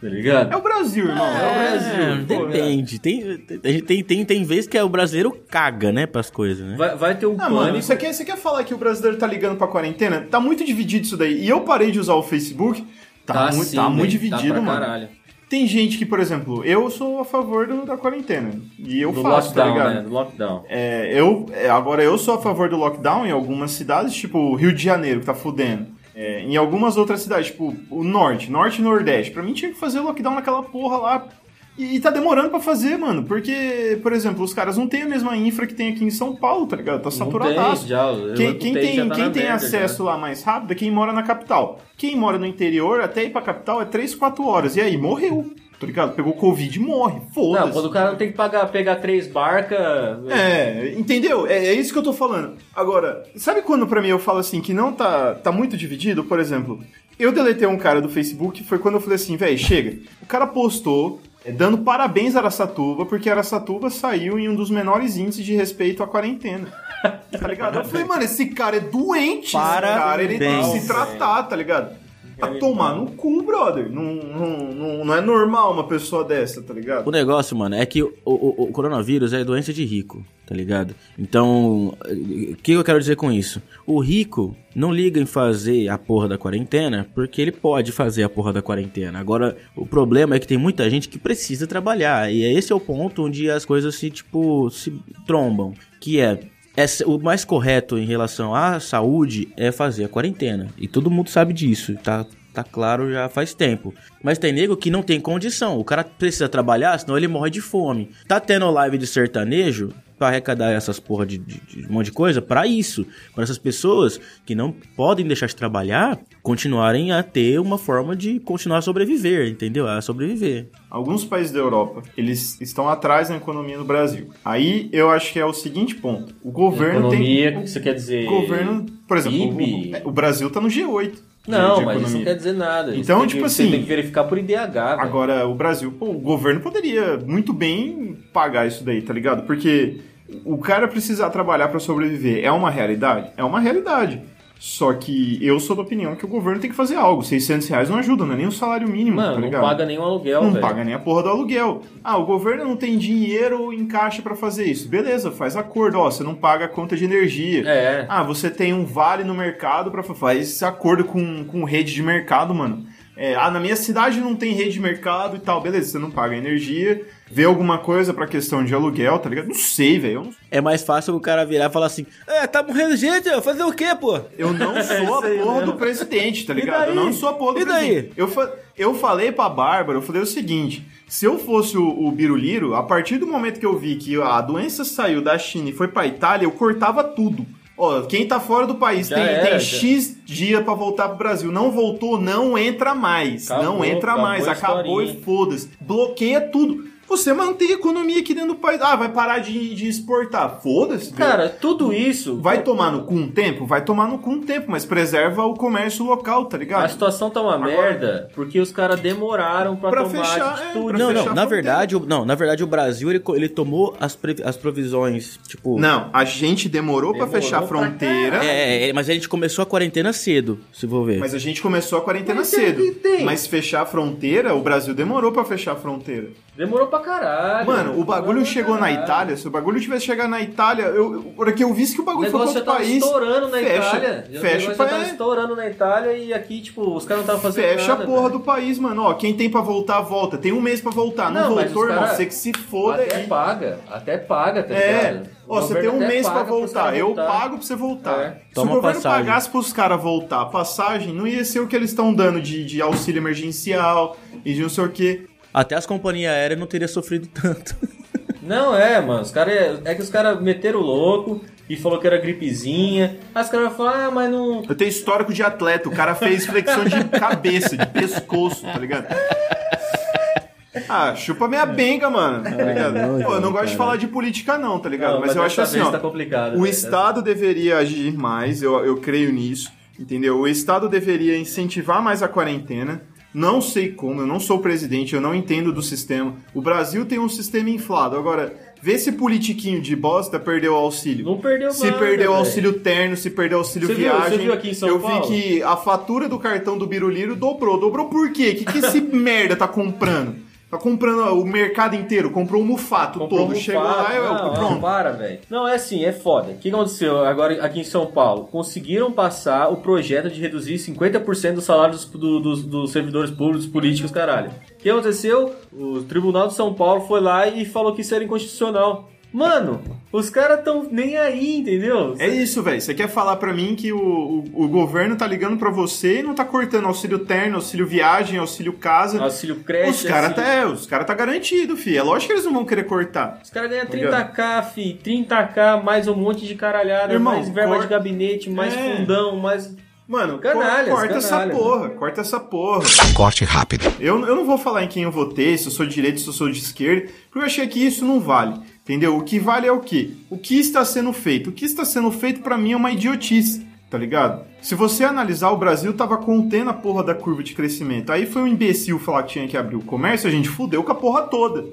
[SPEAKER 2] Tá ligado?
[SPEAKER 1] É o Brasil, irmão. É, o Brasil. Pô,
[SPEAKER 3] depende. Tem, tem, tem, tem, tem vezes que é o brasileiro caga, né, pras coisas, né?
[SPEAKER 2] Vai, vai ter um
[SPEAKER 1] Ah,
[SPEAKER 2] pânico.
[SPEAKER 1] mano, você quer, você quer falar que o brasileiro tá ligando pra quarentena? Tá muito dividido isso daí. E eu parei de usar o Facebook. Tá, muito,
[SPEAKER 2] sim,
[SPEAKER 1] tá muito
[SPEAKER 2] velho,
[SPEAKER 1] dividido,
[SPEAKER 2] pra
[SPEAKER 1] mano.
[SPEAKER 2] Caralho.
[SPEAKER 1] Tem gente que, por exemplo, eu sou a favor do- da quarentena. E eu
[SPEAKER 2] Do
[SPEAKER 1] faço, tá
[SPEAKER 2] lockdown,
[SPEAKER 1] ligado?
[SPEAKER 2] né? Do lockdown.
[SPEAKER 1] É, eu, é, agora eu sou a favor do lockdown em algumas cidades, tipo Rio de Janeiro, que tá fudendo. É, em algumas outras cidades, tipo o norte, norte e nordeste. Pra mim tinha que fazer lockdown naquela porra lá. E, e tá demorando pra fazer, mano. Porque, por exemplo, os caras não têm a mesma infra que tem aqui em São Paulo, tá ligado? Tá saturadaço.
[SPEAKER 2] tem, já, eu
[SPEAKER 1] Quem,
[SPEAKER 2] não
[SPEAKER 1] quem
[SPEAKER 2] tem, tá
[SPEAKER 1] quem tem
[SPEAKER 2] merda,
[SPEAKER 1] acesso
[SPEAKER 2] já.
[SPEAKER 1] lá mais rápido é quem mora na capital. Quem mora no interior, até ir pra capital, é 3, 4 horas. E aí, morreu. Tá ligado? Pegou Covid e morre. Foda-se.
[SPEAKER 2] Não, quando o cara não tem que pagar, pegar três barcas.
[SPEAKER 1] É, entendeu? É, é isso que eu tô falando. Agora, sabe quando pra mim eu falo assim que não tá, tá muito dividido? Por exemplo, eu deletei um cara do Facebook, foi quando eu falei assim, velho, chega. O cara postou é, dando parabéns a Aracatuba, porque Aracatuba saiu em um dos menores índices de respeito à quarentena. Tá ligado? Eu falei, mano, esse cara é doente, esse cara, ele tem que
[SPEAKER 3] Parabéns.
[SPEAKER 1] se tratar, tá ligado? A tomar no cu, brother. Não, não, não, não é normal uma pessoa dessa, tá ligado?
[SPEAKER 3] O negócio, mano, é que o, o- o coronavírus é doença de rico, tá ligado? Então, o que eu quero dizer com isso? O rico não liga em fazer a porra da quarentena porque ele pode fazer a porra da quarentena. Agora, o problema é que tem muita gente que precisa trabalhar. E esse é o ponto onde as coisas se, tipo, se trombam. Que é. Essa- o mais correto em relação à saúde é fazer a quarentena. E todo mundo sabe disso, tá? Tá claro já faz tempo. Mas tem nego que não tem condição. O cara precisa trabalhar, senão ele morre de fome. Tá tendo live de sertanejo pra arrecadar essas porra de, de- de um monte de coisa pra isso. Pra essas pessoas que não podem deixar de trabalhar continuarem a ter uma forma de continuar a sobreviver, entendeu? A sobreviver.
[SPEAKER 1] Alguns países da Europa, eles estão atrás na economia do Brasil. Aí eu acho que é o seguinte ponto. O governo
[SPEAKER 2] Economia,
[SPEAKER 1] tem...
[SPEAKER 2] que você quer dizer.
[SPEAKER 1] O governo, por exemplo, o, o Brasil tá no G8.
[SPEAKER 2] Não, mas isso não quer dizer nada.
[SPEAKER 1] Então, tipo
[SPEAKER 2] que,
[SPEAKER 1] assim-
[SPEAKER 2] Você tem que verificar por IDH. velho.
[SPEAKER 1] Agora, o Brasil, pô, o governo poderia muito bem pagar isso daí, tá ligado? Porque o cara precisar trabalhar pra sobreviver é uma realidade? É uma realidade. Só que eu sou da opinião que o governo tem que fazer algo. 600 reais não ajuda, não é nem o salário mínimo,
[SPEAKER 2] Mano,
[SPEAKER 1] tá
[SPEAKER 2] não paga nenhum aluguel,
[SPEAKER 1] não
[SPEAKER 2] velho.
[SPEAKER 1] paga nem a porra do aluguel. Ah, o governo não tem dinheiro em caixa pra fazer isso. Beleza, faz acordo. Ó, você não paga a conta de energia.
[SPEAKER 2] É.
[SPEAKER 1] Ah, você tem um vale no mercado para faz esse acordo com, com rede de mercado, mano. É, ah, na minha cidade não tem rede de mercado e tal. Beleza, você não paga energia. Vê alguma coisa pra questão de aluguel, tá ligado? Não sei, velho. Não-
[SPEAKER 3] É mais fácil o cara virar e falar assim: É, tá morrendo gente, fazer o quê, pô?
[SPEAKER 1] Eu não sou a porra
[SPEAKER 2] mesmo.
[SPEAKER 1] do presidente, tá ligado?
[SPEAKER 3] daí?
[SPEAKER 1] Eu não sou a porra do
[SPEAKER 3] E daí?
[SPEAKER 1] presidente. Eu, fa- eu falei pra Bárbara, eu falei o seguinte: se eu fosse o, o Biruliro, a partir do momento que eu vi que a doença saiu da China e foi pra Itália, eu cortava tudo. Ó, quem tá fora do país
[SPEAKER 2] Já
[SPEAKER 1] tem,
[SPEAKER 2] era,
[SPEAKER 1] tem. X dia pra voltar pro Brasil. Não voltou, não entra mais.
[SPEAKER 2] Acabou,
[SPEAKER 1] não entra
[SPEAKER 2] acabou
[SPEAKER 1] mais. Acabou e foda-se. Bloqueia tudo. Você mantém a economia aqui dentro do país. Ah, vai parar de, de exportar. Foda-se.
[SPEAKER 2] Cara, tudo isso.
[SPEAKER 1] Vai tomar no cu um tempo? Vai tomar no cu um tempo, mas preserva o comércio local, tá ligado?
[SPEAKER 2] A situação tá uma merda porque os caras demoraram pra,
[SPEAKER 1] Pra
[SPEAKER 2] tomar
[SPEAKER 1] fechar,
[SPEAKER 2] atitude.
[SPEAKER 1] é, pra
[SPEAKER 3] Não,
[SPEAKER 1] fechar
[SPEAKER 3] não,
[SPEAKER 1] a
[SPEAKER 3] na verdade, o- não, na verdade o Brasil ele, ele tomou as, pre- as provisões, tipo.
[SPEAKER 1] Não, a gente demorou, pra
[SPEAKER 2] Demorou
[SPEAKER 1] fechar a
[SPEAKER 2] pra
[SPEAKER 1] fronteira,
[SPEAKER 3] É, é, mas a gente começou a quarentena cedo, se for ver.
[SPEAKER 1] mas a gente começou a quarentena
[SPEAKER 2] Mas
[SPEAKER 1] cedo.
[SPEAKER 2] tem- tem.
[SPEAKER 1] Mas fechar a fronteira, o Brasil demorou pra fechar a fronteira.
[SPEAKER 2] Demorou pra caralho.
[SPEAKER 1] Mano, o bagulho chegou na. Itália. Se o bagulho tivesse chegado na Itália, eu, eu, que eu visse que o
[SPEAKER 2] O
[SPEAKER 1] bagulho foi pra
[SPEAKER 2] negócio
[SPEAKER 1] outro
[SPEAKER 2] tava
[SPEAKER 1] país.
[SPEAKER 2] estourando na
[SPEAKER 1] fecha,
[SPEAKER 2] Itália. O
[SPEAKER 1] fecha,
[SPEAKER 2] negócio
[SPEAKER 1] pra-
[SPEAKER 2] já tava estourando na Itália e aqui, tipo, os caras não estavam fazendo
[SPEAKER 1] fecha
[SPEAKER 2] nada.
[SPEAKER 1] a porra
[SPEAKER 2] velho.
[SPEAKER 1] do país, mano. Ó, quem tem pra voltar, volta. Tem um mês pra voltar. Não,
[SPEAKER 2] Não, mas
[SPEAKER 1] voltou,
[SPEAKER 2] os
[SPEAKER 1] irmão.
[SPEAKER 2] cara-
[SPEAKER 1] Você que se foda
[SPEAKER 2] Até
[SPEAKER 1] aí.
[SPEAKER 2] paga, até paga, tá
[SPEAKER 1] É.
[SPEAKER 2] ligado? O
[SPEAKER 1] Ó, você tem um
[SPEAKER 2] até
[SPEAKER 1] mês pra voltar. Eu
[SPEAKER 2] voltar.
[SPEAKER 1] pago pra você voltar.
[SPEAKER 2] É.
[SPEAKER 1] Se
[SPEAKER 3] Toma
[SPEAKER 1] o governo
[SPEAKER 3] passagem.
[SPEAKER 1] pagasse pros caras voltar a passagem, não ia ser o que eles estão dando de, de auxílio emergencial e de não sei o quê.
[SPEAKER 3] Até as companhias aéreas não teriam sofrido tanto.
[SPEAKER 2] Não, é, mano. Os cara, é que os caras meteram o louco e falou que era gripezinha. Aí os caras falaram, ah, mas não.
[SPEAKER 1] Eu tenho histórico de atleta. O cara fez flexão de cabeça, de pescoço, tá ligado? Ah, chupa minha benga, mano, tá ligado?
[SPEAKER 3] não,
[SPEAKER 1] Pô, eu não
[SPEAKER 3] cara.
[SPEAKER 1] gosto de falar de política não, tá ligado?
[SPEAKER 2] Não,
[SPEAKER 1] mas, eu acho assim, ó,
[SPEAKER 2] tá complicado.
[SPEAKER 1] o
[SPEAKER 2] né?
[SPEAKER 1] Estado deveria agir mais, eu, eu creio nisso, entendeu? O Estado deveria incentivar mais a quarentena. Não sei como, eu não sou presidente, eu não entendo do sistema. O Brasil tem um sistema inflado. Agora, vê esse politiquinho de bosta perdeu o auxílio.
[SPEAKER 2] Não perdeu
[SPEAKER 1] Se
[SPEAKER 2] nada,
[SPEAKER 1] perdeu
[SPEAKER 2] velho.
[SPEAKER 1] auxílio terno, se perdeu auxílio
[SPEAKER 2] Você viu-
[SPEAKER 1] viagem.
[SPEAKER 2] você viu aqui em São
[SPEAKER 1] eu
[SPEAKER 2] Paulo?
[SPEAKER 1] vi que a fatura do cartão do Biruliro dobrou. Dobrou por quê? O que, que esse merda tá comprando? Tá comprando o mercado inteiro, comprou o mufato
[SPEAKER 2] Comprou
[SPEAKER 1] todo.
[SPEAKER 2] um
[SPEAKER 1] Chegou lá e eu, pronto.
[SPEAKER 2] Não, para, velho. Não, é assim, é foda. O que aconteceu agora aqui em São Paulo? Conseguiram passar o projeto de reduzir 50% dos salários do- dos, dos servidores públicos, políticos, caralho. O que aconteceu? O Tribunal de São Paulo foi lá e falou que isso era inconstitucional. Mano, os caras tão nem aí, entendeu?
[SPEAKER 1] É isso, velho. Você quer falar pra mim que o, o, o governo tá ligando pra você e não tá cortando auxílio terno, auxílio viagem, auxílio casa.
[SPEAKER 2] Auxílio creche,
[SPEAKER 1] os caras
[SPEAKER 2] auxílio-
[SPEAKER 1] tá, é, os cara tá garantido, fi. É lógico que eles não vão querer cortar.
[SPEAKER 2] Os caras ganham
[SPEAKER 1] Ligado?
[SPEAKER 2] 30k, fi, 30k, mais um monte de caralhada,
[SPEAKER 1] Irmão,
[SPEAKER 2] mais verba
[SPEAKER 1] cor-
[SPEAKER 2] de gabinete, mais
[SPEAKER 1] É.
[SPEAKER 2] fundão, mais.
[SPEAKER 1] Mano,
[SPEAKER 2] Canalhas,
[SPEAKER 1] corta essa
[SPEAKER 2] canalhas.
[SPEAKER 1] porra, corta essa porra.
[SPEAKER 5] Corte rápido.
[SPEAKER 1] Eu, eu não vou falar em quem eu votei, se eu sou de direita, se eu sou de esquerda, porque eu achei que isso não vale. Entendeu? O que vale é o quê? O que está sendo feito? O que está sendo feito pra mim é uma idiotice, tá ligado? Se você analisar, o Brasil tava contendo a porra da curva de crescimento. Aí foi um imbecil falar que tinha que abrir o comércio, a gente fudeu com a porra toda.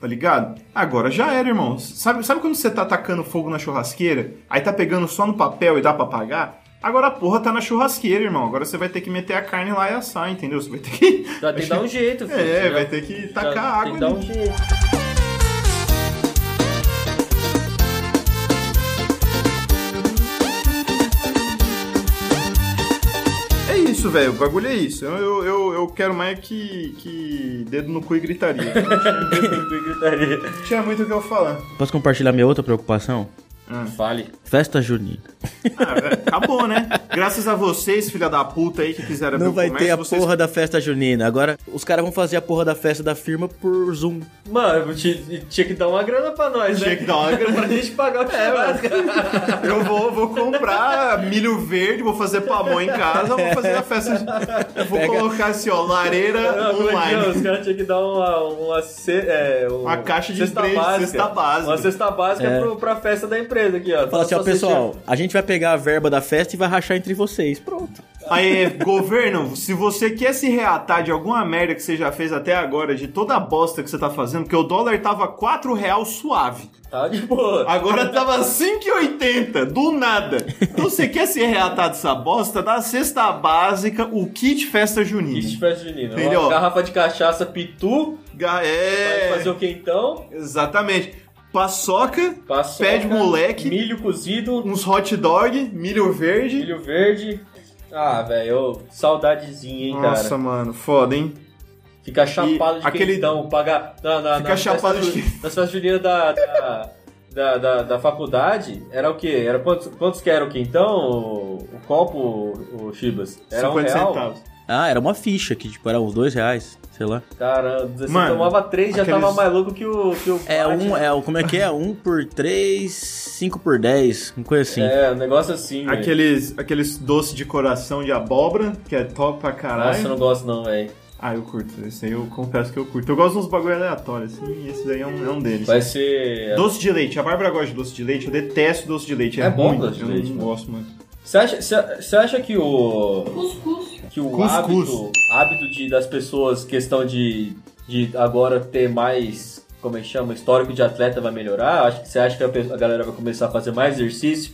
[SPEAKER 1] Tá ligado? Agora já era, irmão. Sabe, sabe quando você tá atacando fogo na churrasqueira? Aí tá pegando só no papel e dá pra apagar? Agora a porra tá na churrasqueira, irmão. Agora você vai ter que meter a carne lá e assar, entendeu? Você vai ter que.
[SPEAKER 2] Tá, tem que dar um jeito, filho.
[SPEAKER 1] É,
[SPEAKER 2] Já-
[SPEAKER 1] vai ter que tacar água
[SPEAKER 2] Tem que dar um jeito.
[SPEAKER 1] Velho. O bagulho é isso. Eu, eu, eu, eu quero mais que, que dedo no cu e gritaria.
[SPEAKER 2] Gritaria.
[SPEAKER 1] Não tinha muito o que eu falar.
[SPEAKER 3] Posso compartilhar minha outra preocupação?
[SPEAKER 2] Fale.
[SPEAKER 3] Festa junina.
[SPEAKER 1] Ah, velho, acabou, né? Graças a vocês, filha da puta aí, que abrir
[SPEAKER 3] Não vai
[SPEAKER 1] comércio,
[SPEAKER 3] ter a
[SPEAKER 1] vocês...
[SPEAKER 3] porra da festa junina. Agora, os caras vão fazer a porra da festa da firma por Zoom.
[SPEAKER 2] Mano, tinha, tinha que dar uma grana pra nós, né?
[SPEAKER 1] Tinha que dar uma grana.
[SPEAKER 2] pra gente pagar o churrasco.
[SPEAKER 1] Eu vou, vou comprar milho verde, vou fazer pamonha em casa, vou fazer a festa. de- Eu vou
[SPEAKER 3] Pega-
[SPEAKER 1] colocar assim, ó, lareira
[SPEAKER 2] Não, é é? Os
[SPEAKER 1] online.
[SPEAKER 2] caras tinham que dar uma, uma, ce- é, um-
[SPEAKER 1] Uma caixa de
[SPEAKER 2] cesta
[SPEAKER 1] brinde,
[SPEAKER 2] básica.
[SPEAKER 1] cesta básica.
[SPEAKER 2] Uma cesta básica
[SPEAKER 3] É.
[SPEAKER 2] pro, pra festa da empresa aqui, ó.
[SPEAKER 3] Fala assim, ó, pessoal, a gente vai pegar a verba da festa e vai rachar entre vocês. Pronto.
[SPEAKER 1] Aí, governo, se você quer se reatar de alguma merda que você já fez até agora, de toda a bosta que você tá fazendo, porque o dólar tava 4 real suave.
[SPEAKER 2] Tá de boa.
[SPEAKER 1] Agora tava 5,80, do nada. Então você quer se reatar dessa bosta, dá a cesta básica, o kit festa junina.
[SPEAKER 2] Kit de festa junina.
[SPEAKER 1] Entendeu?
[SPEAKER 2] Uma garrafa de cachaça pitu,
[SPEAKER 1] Ga-
[SPEAKER 2] vai
[SPEAKER 1] É,
[SPEAKER 2] fazer o quentão,
[SPEAKER 1] exatamente. Paçoca,
[SPEAKER 2] paçoca,
[SPEAKER 1] Pé de moleque.
[SPEAKER 2] milho cozido,
[SPEAKER 1] uns hot dog, milho verde.
[SPEAKER 2] milho verde. Ah, velho, saudadezinha, hein,
[SPEAKER 1] Nossa,
[SPEAKER 2] cara.
[SPEAKER 1] mano, foda, hein?
[SPEAKER 2] Ficar chapado de
[SPEAKER 1] aquele-
[SPEAKER 2] quentão, pagar na, na,
[SPEAKER 1] Ficar
[SPEAKER 2] na
[SPEAKER 1] chapado
[SPEAKER 2] festa
[SPEAKER 1] de-
[SPEAKER 2] Nas festas juninas da, da, da, da, da faculdade, era o quê? Era quantos, quantos que era o quentão, o, o copo, o, o Chibas? Era um
[SPEAKER 1] 50
[SPEAKER 2] real?
[SPEAKER 1] centavos.
[SPEAKER 3] Ah, era uma ficha que, tipo, era uns dois reais, sei lá.
[SPEAKER 2] Caramba, você
[SPEAKER 1] Mano,
[SPEAKER 2] tomava três já
[SPEAKER 1] aqueles-
[SPEAKER 2] tava mais louco que o, que o
[SPEAKER 3] É um, é, o- como é que é? Um por três, cinco por dez, uma coisa assim.
[SPEAKER 2] É, um negócio assim.
[SPEAKER 1] Aqueles, aqueles doces de coração de abóbora, que é top pra caralho.
[SPEAKER 2] Nossa, eu não gosto não, velho.
[SPEAKER 1] Ah, eu curto. Esse aí eu confesso que eu curto. Eu gosto de uns bagulho aleatórios, assim, e esse daí é um, é um deles.
[SPEAKER 2] Vai ser...
[SPEAKER 1] Doce de leite. A Bárbara gosta de doce de leite. Eu detesto doce de leite. É,
[SPEAKER 2] É bom doce de
[SPEAKER 1] eu
[SPEAKER 2] leite,
[SPEAKER 1] não
[SPEAKER 2] mano.
[SPEAKER 1] gosto, mano.
[SPEAKER 2] Você acha, você- acha que o... Que o
[SPEAKER 1] Cuscuz.
[SPEAKER 2] hábito, hábito de, das pessoas, questão de, de agora ter mais, como é que chama, histórico de atleta vai melhorar? Acho que você acha que a, a galera vai começar a fazer mais exercício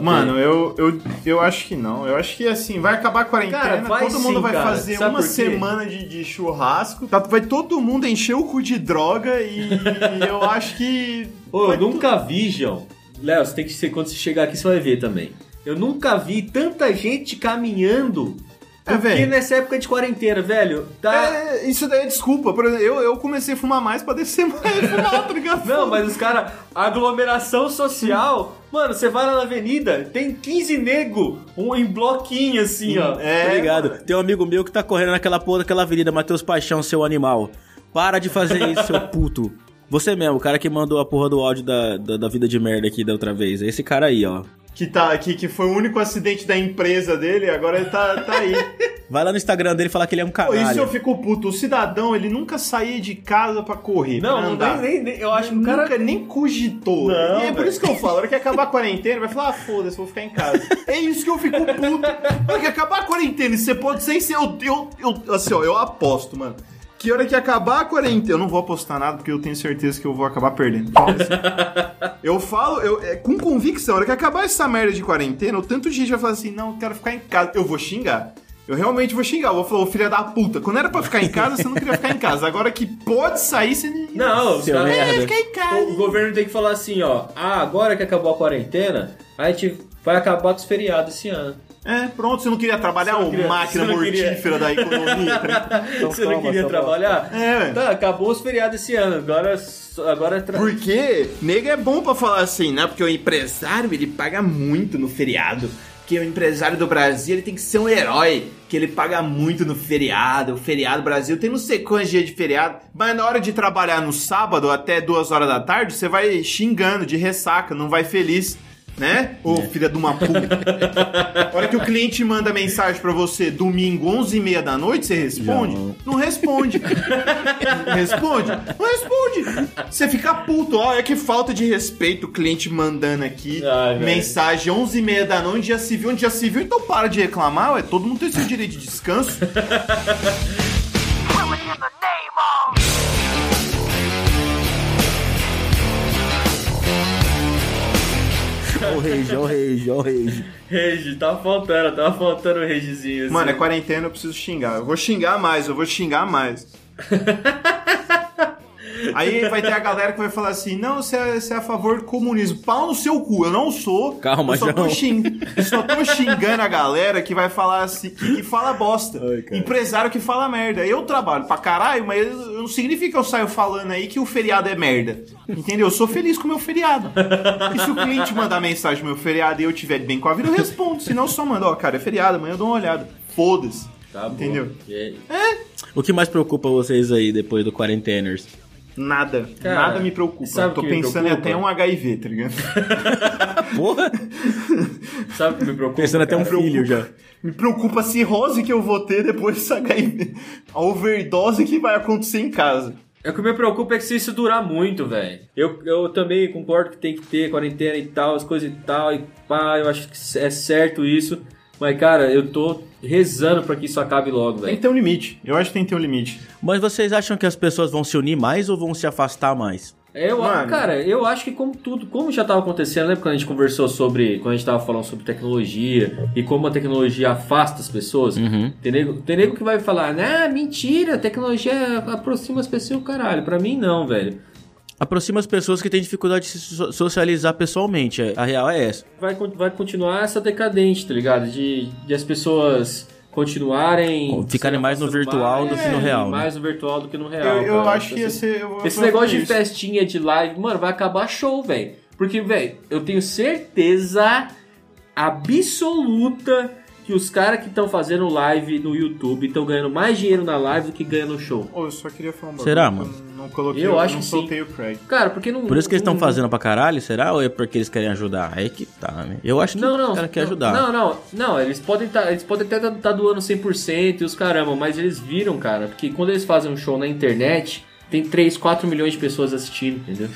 [SPEAKER 1] Mano, eu, eu, eu acho que não. Eu acho que assim, vai acabar a quarentena,
[SPEAKER 2] Cara, vai
[SPEAKER 1] todo mundo
[SPEAKER 2] sim,
[SPEAKER 1] vai
[SPEAKER 2] cara.
[SPEAKER 1] fazer
[SPEAKER 2] Sabe
[SPEAKER 1] uma semana de, de churrasco. tá- vai todo mundo encher o cu de droga e eu acho que.
[SPEAKER 2] Ô, eu nunca vi, João. Léo, você tem que ser quando você chegar aqui, você vai ver também. Eu nunca vi tanta gente caminhando.
[SPEAKER 1] É,
[SPEAKER 2] Porque
[SPEAKER 1] velho.
[SPEAKER 2] nessa época de quarentena, velho, tá.
[SPEAKER 1] É, isso daí é desculpa. Por exemplo, eu, eu comecei a fumar mais pra descer mais fumar, tá ligado?
[SPEAKER 2] Não, mas os caras, aglomeração social. Mano, você vai lá na avenida, tem 15 nego um, em bloquinho assim, ó.
[SPEAKER 1] É,
[SPEAKER 3] Tá ligado? Tem um amigo meu que tá correndo naquela porra daquela avenida, Matheus Paixão, seu animal. Para de fazer isso, seu puto. Você mesmo, o cara que mandou a porra do áudio da, da, da vida de merda aqui da outra vez. É esse cara aí, ó.
[SPEAKER 1] Que, tá, que, que foi o único acidente da empresa dele, agora ele tá, tá aí.
[SPEAKER 3] Vai lá no Instagram dele e fala que ele é um
[SPEAKER 1] Pô,
[SPEAKER 3] caralho.
[SPEAKER 1] isso eu fico puto. O cidadão, ele nunca saía de casa pra correr.
[SPEAKER 2] Não,
[SPEAKER 1] pra
[SPEAKER 2] não
[SPEAKER 1] andar.
[SPEAKER 2] nem, nem, eu acho que o cara.
[SPEAKER 1] Nunca nem cogitou.
[SPEAKER 2] Não,
[SPEAKER 1] e é por isso que eu falo, a hora que acabar a quarentena, vai falar, ah, foda-se, vou ficar em casa. é isso que eu fico puto. A hora que acabar a quarentena, você pode sem ser. Eu, eu, eu, assim, ó, eu aposto, mano. Que hora que acabar a quarentena. Eu não vou apostar nada, porque eu tenho certeza que eu vou acabar perdendo. Eu falo, eu, é, com convicção, a hora que acabar essa merda de quarentena, o tanto de gente vai falar assim, não, eu quero ficar em casa. Eu vou xingar. Eu realmente vou xingar. Eu vou falar, ô filha da puta. Quando era pra ficar em casa, você não queria ficar em casa. Agora que pode sair, você nem.
[SPEAKER 2] Não,
[SPEAKER 3] Seu merda.
[SPEAKER 1] Fica em casa.
[SPEAKER 2] O governo tem que falar assim, ó. Ah, agora que acabou a quarentena, a gente vai acabar com os feriados esse ano.
[SPEAKER 1] É, pronto, você não queria trabalhar,
[SPEAKER 2] não
[SPEAKER 1] ô máquina
[SPEAKER 2] não queria.
[SPEAKER 1] mortífera da economia. tá?
[SPEAKER 2] Você não
[SPEAKER 3] toma,
[SPEAKER 2] queria
[SPEAKER 3] seu
[SPEAKER 2] trabalhar?
[SPEAKER 1] É.
[SPEAKER 2] Tá, acabou os feriados esse ano. Agora, agora é tra...
[SPEAKER 1] Porque nego é bom pra falar assim, né? Porque o empresário, ele paga muito no feriado. Porque o empresário do Brasil, ele tem que ser um herói. Que ele paga muito no feriado. O feriado Brasil tem não sei quantos dias de feriado. Mas na hora de trabalhar no sábado até duas horas da tarde, você vai xingando de ressaca, não vai feliz. Né? Ô, filha de uma puta. A hora que o cliente manda mensagem pra você domingo, 11h30 da noite, você responde?
[SPEAKER 3] Não.
[SPEAKER 1] Não responde. Não responde? Não responde. Você fica puto. Ó, é que falta de respeito o cliente mandando aqui
[SPEAKER 2] Ai, velho.
[SPEAKER 1] mensagem 11h30 da noite, dia civil, um dia civil. Então para de reclamar, ué. Todo mundo tem seu direito de descanso.
[SPEAKER 3] O rage, o rage, o rage.
[SPEAKER 2] Regi, tava faltando, tava faltando o regizinho assim.
[SPEAKER 1] Mano, é quarentena, eu preciso xingar. Eu vou xingar mais, eu vou xingar mais. Aí vai ter a galera que vai falar assim: não, você é, você é a favor do comunismo. Pau no seu cu, eu não sou.
[SPEAKER 3] Calma,
[SPEAKER 1] eu só tô, xing... eu só tô xingando a galera que vai falar assim, que, que fala bosta.
[SPEAKER 3] Ai.
[SPEAKER 1] Empresário que fala merda. Eu trabalho pra caralho, mas não significa que eu saio falando aí que o feriado é merda. Entendeu? Eu sou feliz com o meu feriado. E se o cliente mandar mensagem no meu feriado e eu tiver bem com a vida, eu respondo. Senão eu só mando, ó, cara, é feriado, amanhã eu dou uma olhada. Foda-se.
[SPEAKER 2] Tá bom.
[SPEAKER 1] Entendeu?
[SPEAKER 2] Aí?
[SPEAKER 3] O que mais preocupa vocês aí depois do quarenteners?
[SPEAKER 1] Nada.
[SPEAKER 2] Cara,
[SPEAKER 1] nada me preocupa.
[SPEAKER 2] sabe
[SPEAKER 1] Tô
[SPEAKER 2] que me
[SPEAKER 1] pensando em
[SPEAKER 2] preocupa?
[SPEAKER 1] até um HIV, tá ligado?
[SPEAKER 3] Porra!
[SPEAKER 2] Sabe o que me preocupa?
[SPEAKER 3] Pensando até um
[SPEAKER 2] cara?
[SPEAKER 3] filho já.
[SPEAKER 1] Me preocupa a cirrose que eu vou ter depois desse HIV. A overdose que vai acontecer em casa.
[SPEAKER 2] É o que me preocupa é que se isso durar muito, velho. Eu, eu também concordo que tem que ter quarentena e tal, as coisas e tal, e pá, eu acho que é certo isso. Mas, cara, eu tô rezando pra que isso acabe logo,
[SPEAKER 1] Tem
[SPEAKER 2] velho.
[SPEAKER 1] que ter um limite. Eu acho que tem que ter um limite.
[SPEAKER 3] Mas vocês acham que as pessoas vão se unir mais ou vão se afastar mais?
[SPEAKER 2] Eu,
[SPEAKER 1] Mano.
[SPEAKER 2] cara, eu acho que como tudo, como já tava acontecendo, lembra quando a gente conversou sobre, quando a gente tava falando sobre tecnologia e como a tecnologia afasta as pessoas?
[SPEAKER 3] Uhum.
[SPEAKER 2] Tem nego, tem nego que vai falar, ah, mentira, a tecnologia aproxima as pessoas, caralho. Pra mim não, velho.
[SPEAKER 3] Aproxima as pessoas que têm dificuldade de se so- socializar pessoalmente. A real é essa.
[SPEAKER 2] Vai, vai continuar essa decadente, tá ligado? De, de as pessoas continuarem...
[SPEAKER 3] Ficarem mais no virtual do que no real, né?
[SPEAKER 2] Mais no virtual do que no real.
[SPEAKER 1] Eu, eu
[SPEAKER 2] cara.
[SPEAKER 1] acho que ia ser. eu- eu
[SPEAKER 2] Esse negócio de
[SPEAKER 1] isso.
[SPEAKER 2] festinha de live, mano, vai acabar show, velho. Porque, velho, eu tenho certeza absoluta que os caras que estão fazendo live no YouTube estão ganhando mais dinheiro na live do que ganham no show.
[SPEAKER 1] Ô, eu só queria falar um bagulho.
[SPEAKER 3] Será, mano?
[SPEAKER 1] Eu não coloquei,
[SPEAKER 2] Eu acho
[SPEAKER 1] não
[SPEAKER 2] que sim.
[SPEAKER 1] soltei o Craig.
[SPEAKER 2] Cara, porque não.
[SPEAKER 3] Por isso que eles estão fazendo pra caralho, será? Ou é porque eles querem ajudar? Aí que tá, né? Eu acho que
[SPEAKER 2] Não, não.
[SPEAKER 3] o cara quer ajudar.
[SPEAKER 2] Não, não, não. Eles podem tá, eles podem até estar doando 100% e os caramba, mas eles viram, cara, porque quando eles fazem um show na internet, tem 3, 4 milhões de pessoas assistindo, entendeu?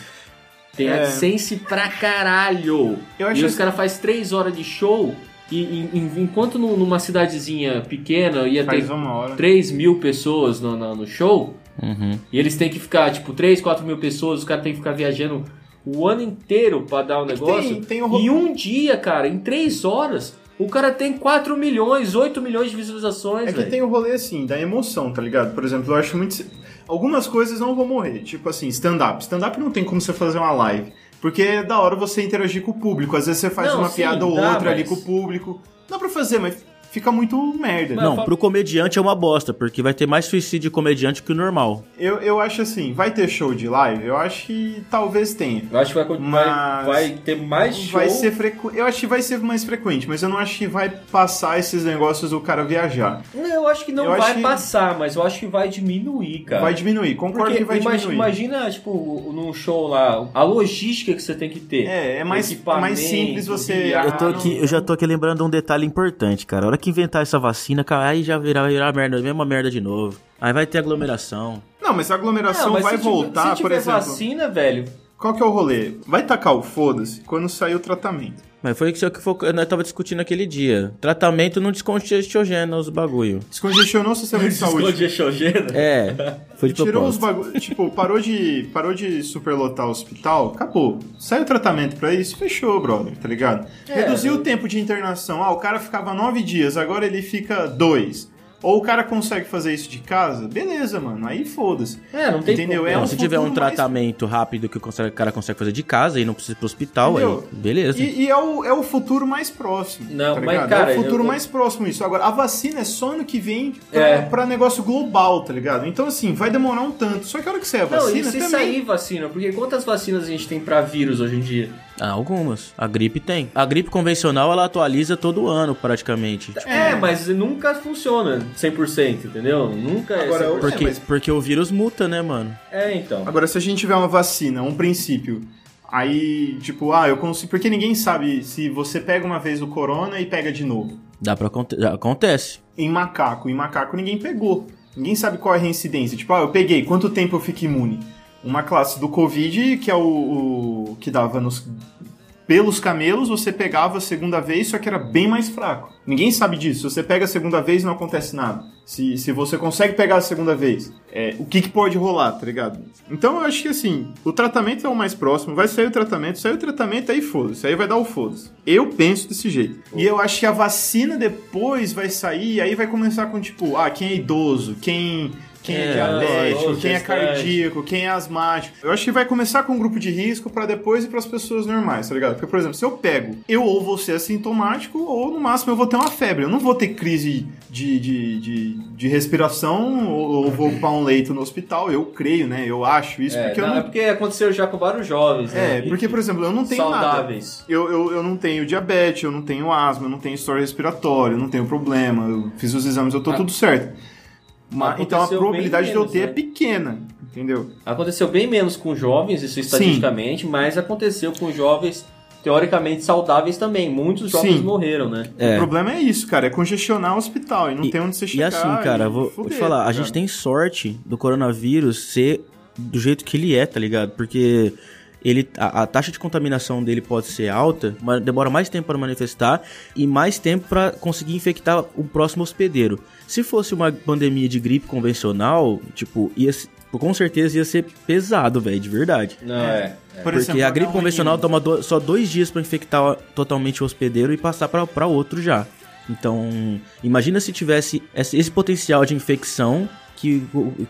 [SPEAKER 2] Tem
[SPEAKER 1] É.
[SPEAKER 2] AdSense pra caralho.
[SPEAKER 1] Eu acho
[SPEAKER 2] e os caras fazem 3 horas de show e, e- enquanto nu- numa cidadezinha pequena ia
[SPEAKER 1] Faz
[SPEAKER 2] ter
[SPEAKER 1] uma hora.
[SPEAKER 2] 3 mil pessoas no, no- no show,
[SPEAKER 3] Uhum.
[SPEAKER 2] e eles têm que ficar, tipo, 3, 4 mil pessoas, os caras têm que ficar viajando o ano inteiro pra dar o negócio.
[SPEAKER 1] Tem- tem ro-
[SPEAKER 2] E um dia, cara, em três horas, o cara tem 4 milhões, 8 milhões de visualizações,
[SPEAKER 1] É que tem o rolê assim, da emoção, tá ligado? Por exemplo, eu acho muito. Algumas coisas não vão morrer. Tipo assim, stand-up. Stand-up não tem como você fazer uma live. Porque é da hora você interagir com o público. Às vezes você faz
[SPEAKER 2] Não,
[SPEAKER 1] uma
[SPEAKER 2] sim,
[SPEAKER 1] piada ou
[SPEAKER 2] dá,
[SPEAKER 1] outra ali
[SPEAKER 2] mas-
[SPEAKER 1] com o público. Dá pra fazer, mas fica muito merda.
[SPEAKER 2] Mas-
[SPEAKER 3] Não,
[SPEAKER 2] falo-
[SPEAKER 3] pro comediante é uma bosta, porque vai ter mais suicídio de comediante que o normal.
[SPEAKER 1] Eu, eu acho assim, vai ter show de live? Eu acho que talvez tenha.
[SPEAKER 2] Eu acho que vai,
[SPEAKER 1] Mas-
[SPEAKER 2] vai ter mais show.
[SPEAKER 1] Vai ser frequ... Eu acho que vai ser mais frequente, mas eu não acho que vai passar esses negócios do cara viajar.
[SPEAKER 2] Não, eu acho que não
[SPEAKER 1] Eu
[SPEAKER 2] vai
[SPEAKER 1] que-
[SPEAKER 2] passar, mas eu acho que vai diminuir, cara.
[SPEAKER 1] Vai diminuir, concordo
[SPEAKER 2] Porque
[SPEAKER 1] que vai
[SPEAKER 2] imagina,
[SPEAKER 1] diminuir.
[SPEAKER 2] imagina, tipo, num show lá, a logística que você tem que ter.
[SPEAKER 1] É, é mais,
[SPEAKER 2] Equipamento,
[SPEAKER 1] mais simples você.
[SPEAKER 3] Eu, tô aqui, eu já tô aqui lembrando de um detalhe importante, cara. A hora que inventar essa vacina, cara, aí já virá, virá merda, a mesma merda de novo. Aí vai ter aglomeração.
[SPEAKER 1] Não, mas a aglomeração
[SPEAKER 2] Não, mas
[SPEAKER 1] vai
[SPEAKER 2] se
[SPEAKER 1] voltar,
[SPEAKER 2] se
[SPEAKER 1] por
[SPEAKER 2] tiver
[SPEAKER 1] exemplo.
[SPEAKER 2] vacina, velho.
[SPEAKER 1] Qual que é o rolê? Vai tacar o foda-se quando sair o tratamento.
[SPEAKER 3] Mas foi isso que foi- nós tava discutindo aquele dia. Tratamento não descongestiogena os bagulho.
[SPEAKER 1] Descongestionou o sistema de saúde.
[SPEAKER 2] Descongestionogena.
[SPEAKER 3] É, foi de
[SPEAKER 1] Tirou os bagulhos. Tipo, parou de, parou de superlotar o hospital, acabou. Saiu o tratamento pra isso, fechou, brother, tá ligado?
[SPEAKER 2] É,
[SPEAKER 1] Reduziu
[SPEAKER 2] eu-
[SPEAKER 1] o tempo de internação. Ah, o cara ficava nove dias, agora ele fica dois. Ou o cara consegue fazer isso de casa, beleza, mano. Aí foda-se.
[SPEAKER 2] É, não tem
[SPEAKER 1] Entendeu?
[SPEAKER 2] como.
[SPEAKER 1] É
[SPEAKER 3] Não,
[SPEAKER 1] um
[SPEAKER 3] se tiver um
[SPEAKER 1] futuro mais-
[SPEAKER 3] tratamento rápido que o cara consegue fazer de casa e não precisa ir pro hospital,
[SPEAKER 1] Entendeu?
[SPEAKER 3] aí beleza.
[SPEAKER 1] E, e é, o, é o futuro mais próximo.
[SPEAKER 2] Não,
[SPEAKER 1] tá
[SPEAKER 2] mas, cara,
[SPEAKER 1] é o futuro
[SPEAKER 2] eu-
[SPEAKER 1] mais próximo isso. Agora, a vacina é só ano que vem pra,
[SPEAKER 2] É.
[SPEAKER 1] pra negócio global, tá ligado? Então, assim, vai demorar um tanto. Só que a hora que você é
[SPEAKER 2] Não,
[SPEAKER 1] vacina,
[SPEAKER 2] e se
[SPEAKER 1] também.
[SPEAKER 2] sair vacina? Porque quantas vacinas a gente tem pra vírus hoje em dia?
[SPEAKER 3] Ah, algumas. A gripe tem. A gripe convencional, ela atualiza todo ano, praticamente. Tipo,
[SPEAKER 2] É, mas nunca funciona 100%, entendeu? Nunca
[SPEAKER 1] Agora,
[SPEAKER 2] é 100%.
[SPEAKER 3] porque,
[SPEAKER 1] mas-
[SPEAKER 3] porque o vírus muta, né, mano?
[SPEAKER 2] É, então.
[SPEAKER 1] Agora, se a gente tiver uma vacina, um princípio, aí, tipo, ah, eu consigo. Porque ninguém sabe se você pega uma vez o corona e pega de novo.
[SPEAKER 3] Dá pra aconte- já acontece.
[SPEAKER 1] Em macaco, em macaco ninguém pegou. Ninguém sabe qual é a reincidência. Tipo, ah, eu peguei, quanto tempo eu fico imune? Uma classe do Covid, que é o, o que dava nos. Pelos camelos, você pegava a segunda vez, só que era bem mais fraco. Ninguém sabe disso. Se você pega a segunda vez, não acontece nada. Se, se você consegue pegar a segunda vez, é, o que, que pode rolar, tá ligado? Então eu acho que assim, o tratamento é o mais próximo. Vai sair o tratamento, saiu o tratamento, aí foda-se. Aí vai dar o foda-se. Eu penso desse jeito. E eu acho que a vacina depois vai sair, aí vai começar com tipo, ah, quem é idoso, quem. Quem é,
[SPEAKER 3] É,
[SPEAKER 1] diabético, quem é cardíaco, quem é asmático. Eu acho que vai começar com um grupo de risco pra depois ir pras pessoas normais, tá ligado? Porque, por exemplo, se eu pego, eu ou vou ser assintomático, ou no máximo eu vou ter uma febre. Eu não vou ter crise de, de, de, de respiração, ou, ou vou ocupar um leito no hospital. Eu creio, né? Eu acho isso,
[SPEAKER 2] É,
[SPEAKER 1] porque eu
[SPEAKER 2] não, é
[SPEAKER 1] não.
[SPEAKER 2] porque aconteceu já com vários jovens, né?
[SPEAKER 1] É, porque, por exemplo, eu não tenho nada.
[SPEAKER 2] Saudáveis.
[SPEAKER 1] Eu, eu, eu não tenho diabetes, eu não tenho asma, eu não tenho história respiratória, eu não tenho problema, eu fiz os exames, eu tô
[SPEAKER 2] Ah.
[SPEAKER 1] tudo certo. Mas, então a probabilidade
[SPEAKER 2] bem
[SPEAKER 1] de eu
[SPEAKER 2] menos,
[SPEAKER 1] ter é
[SPEAKER 2] né?
[SPEAKER 1] pequena, entendeu?
[SPEAKER 2] Aconteceu bem menos com jovens, isso estatisticamente, mas aconteceu com jovens teoricamente saudáveis também. Muitos jovens
[SPEAKER 1] Sim.
[SPEAKER 2] morreram, né?
[SPEAKER 1] O
[SPEAKER 3] É.
[SPEAKER 1] problema é isso, cara, é congestionar o hospital e não
[SPEAKER 3] E-
[SPEAKER 1] tem onde você
[SPEAKER 3] E
[SPEAKER 1] chegar.
[SPEAKER 3] assim, cara,
[SPEAKER 1] e
[SPEAKER 3] vou, vou te falar,
[SPEAKER 1] tá
[SPEAKER 3] a gente
[SPEAKER 1] ligado?
[SPEAKER 3] tem sorte do coronavírus ser do jeito que ele é, tá ligado? Porque ele, a, a taxa de contaminação dele pode ser alta, mas demora mais tempo para manifestar e mais tempo para conseguir infectar o próximo hospedeiro. Se fosse uma pandemia de gripe convencional, tipo, ia, se- com certeza ia ser pesado, velho, de verdade.
[SPEAKER 2] Não, é. é.
[SPEAKER 1] Por
[SPEAKER 3] Porque
[SPEAKER 1] exemplo,
[SPEAKER 3] a gripe
[SPEAKER 1] H1N1.
[SPEAKER 3] convencional toma do- só dois dias pra infectar totalmente o hospedeiro e passar pra outro já. Então, imagina se tivesse esse, potencial de infecção que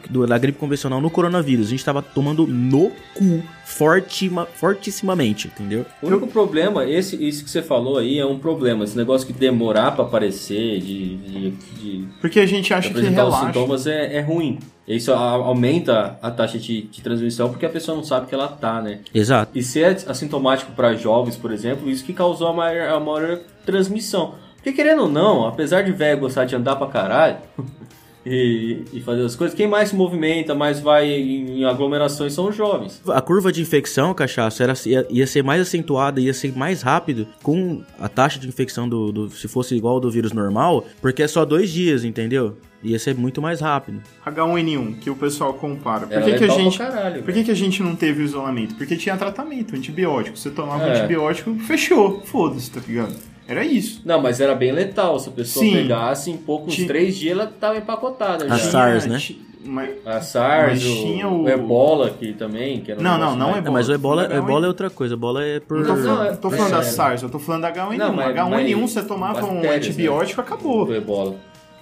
[SPEAKER 3] da gripe convencional no coronavírus. A gente tava tomando no cu fortima, fortissimamente, entendeu?
[SPEAKER 2] O único problema, esse, isso que você falou aí, é um problema. Esse negócio que demorar pra aparecer, de, de, de
[SPEAKER 1] Porque a gente acha que
[SPEAKER 2] apresentar os
[SPEAKER 1] relaxa.
[SPEAKER 2] sintomas é, é ruim. Isso aumenta a taxa de, de transmissão porque a pessoa não sabe que ela tá, né?
[SPEAKER 3] Exato.
[SPEAKER 2] E ser assintomático para jovens, por exemplo, isso que causou a maior, a maior transmissão. Porque querendo ou não, apesar de velho gostar de andar pra caralho e, e fazer as coisas, quem mais se movimenta, mais vai em, em aglomerações são os jovens.
[SPEAKER 3] A curva de infecção, cachaço, era, ia, ia ser mais acentuada, ia ser mais rápido com a taxa de infecção do, do- se fosse igual ao do vírus normal, porque é só dois dias, entendeu? Ia ser muito mais rápido.
[SPEAKER 1] H1N1, que o pessoal compara. Por que, que a gente.
[SPEAKER 2] caralho,
[SPEAKER 1] Por que, que a gente não teve isolamento? Porque tinha tratamento, antibiótico. Você tomava
[SPEAKER 2] É.
[SPEAKER 1] antibiótico, fechou. Foda-se, tá ligado? Era isso.
[SPEAKER 2] Não, mas era bem letal. Se a pessoa
[SPEAKER 1] Sim.
[SPEAKER 2] pegasse, em poucos
[SPEAKER 1] Ti-
[SPEAKER 2] três dias ela tava empacotada
[SPEAKER 3] A
[SPEAKER 2] já.
[SPEAKER 3] SARS, né?
[SPEAKER 1] Mas...
[SPEAKER 2] A SARS,
[SPEAKER 1] Mas
[SPEAKER 2] o,
[SPEAKER 1] tinha o-
[SPEAKER 2] o Ebola aqui também. Que era um
[SPEAKER 1] Não, não, não
[SPEAKER 2] mais-
[SPEAKER 1] é
[SPEAKER 3] Não, mas o ebola,
[SPEAKER 1] Ebola
[SPEAKER 3] ebola é outra coisa. Ebola é por.
[SPEAKER 1] Não tô falando,
[SPEAKER 2] Não,
[SPEAKER 1] tô
[SPEAKER 2] é-
[SPEAKER 1] falando da
[SPEAKER 2] é-
[SPEAKER 1] SARS, eu tô falando da H1N1.
[SPEAKER 2] Não, mas-
[SPEAKER 1] H1N1
[SPEAKER 2] mas
[SPEAKER 1] você tomava um
[SPEAKER 2] bactérias,
[SPEAKER 1] antibiótico, acabou.
[SPEAKER 2] do Ebola.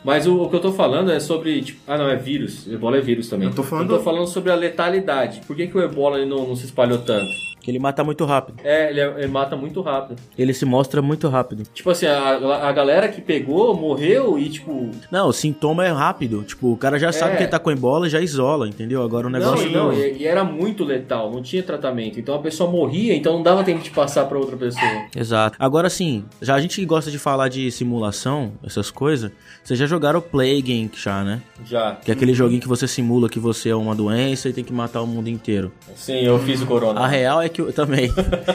[SPEAKER 2] Mas o, o que eu tô falando é sobre. Tipo, ah, não, é vírus. Ebola é vírus também.
[SPEAKER 1] Eu tô falando-
[SPEAKER 2] Eu tô falando sobre a letalidade. Por que, que o Ebola não, não se espalhou tanto?
[SPEAKER 3] Ele mata muito rápido.
[SPEAKER 2] É ele, é- ele mata muito rápido.
[SPEAKER 3] Ele se mostra muito rápido.
[SPEAKER 2] Tipo assim, a, a galera que pegou morreu e, tipo.
[SPEAKER 3] Não, o sintoma é rápido. Tipo, o cara já sabe
[SPEAKER 2] É.
[SPEAKER 3] que ele tá com ebola e já isola, entendeu? Agora o negócio.
[SPEAKER 2] Não, não, e, e era muito letal, não tinha tratamento. Então a pessoa morria, então não dava tempo de passar pra outra pessoa.
[SPEAKER 3] Exato. Agora sim, já a gente gosta de falar de simulação, essas coisas. Vocês já jogaram Plague Inc. já, né?
[SPEAKER 2] Já.
[SPEAKER 3] Que é aquele joguinho que você simula que você é uma doença e tem que matar o mundo inteiro.
[SPEAKER 2] Sim, eu fiz o corona.
[SPEAKER 3] A real é que o- também.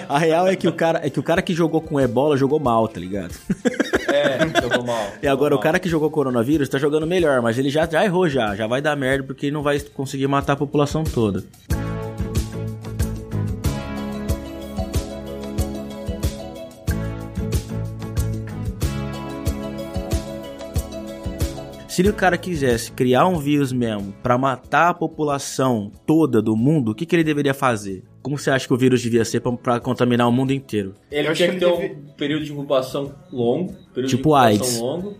[SPEAKER 3] A real é que o cara é que o cara que jogou com ebola jogou mal, tá ligado?
[SPEAKER 2] É, jogou mal.
[SPEAKER 3] E agora
[SPEAKER 2] jogou
[SPEAKER 3] o cara que jogou coronavírus tá jogando melhor, mas ele já, já errou já, já vai dar merda porque não vai conseguir matar a população toda. Se o cara quisesse criar um vírus mesmo pra matar a população toda do mundo, o que, que ele deveria fazer? Como você acha que o vírus devia ser pra, pra contaminar o mundo inteiro?
[SPEAKER 2] Ele tinha
[SPEAKER 1] que
[SPEAKER 2] ter
[SPEAKER 1] deve-
[SPEAKER 2] um período de incubação longo. Período
[SPEAKER 3] Tipo
[SPEAKER 2] de incubação
[SPEAKER 3] AIDS.
[SPEAKER 2] longo.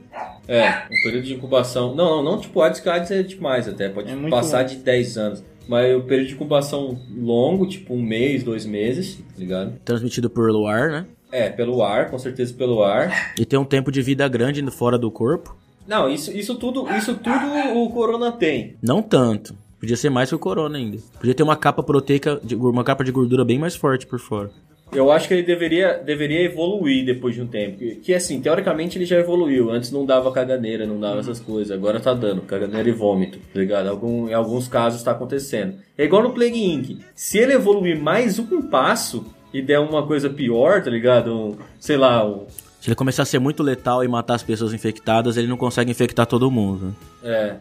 [SPEAKER 2] É, um período de incubação. Não, não, não tipo AIDS, que AIDS é demais até. Pode
[SPEAKER 1] É
[SPEAKER 2] passar
[SPEAKER 1] longo.
[SPEAKER 2] de 10 anos. Mas o período de incubação longo, tipo um mês, dois meses, tá ligado?
[SPEAKER 3] Transmitido pelo ar, né?
[SPEAKER 2] É, pelo ar, com certeza pelo ar.
[SPEAKER 3] E tem um tempo de vida grande fora do corpo.
[SPEAKER 2] Não, isso, isso tudo, isso tudo o corona tem.
[SPEAKER 3] Não tanto. Podia ser mais que o corona ainda. Podia ter uma capa proteica, uma capa de gordura bem mais forte por fora.
[SPEAKER 2] Eu acho que ele deveria, deveria evoluir depois de um tempo. Que, que, assim, teoricamente ele já evoluiu. Antes não dava caganeira, não dava essas coisas. Agora tá dando caganeira e vômito, tá ligado? Algum, em alguns casos tá acontecendo. É igual no Plague Inc. Se ele evoluir mais um passo e der uma coisa pior, tá ligado? Um, sei lá, um,
[SPEAKER 3] Se ele começar a ser muito letal e matar as pessoas infectadas, ele não consegue infectar todo mundo.
[SPEAKER 2] é,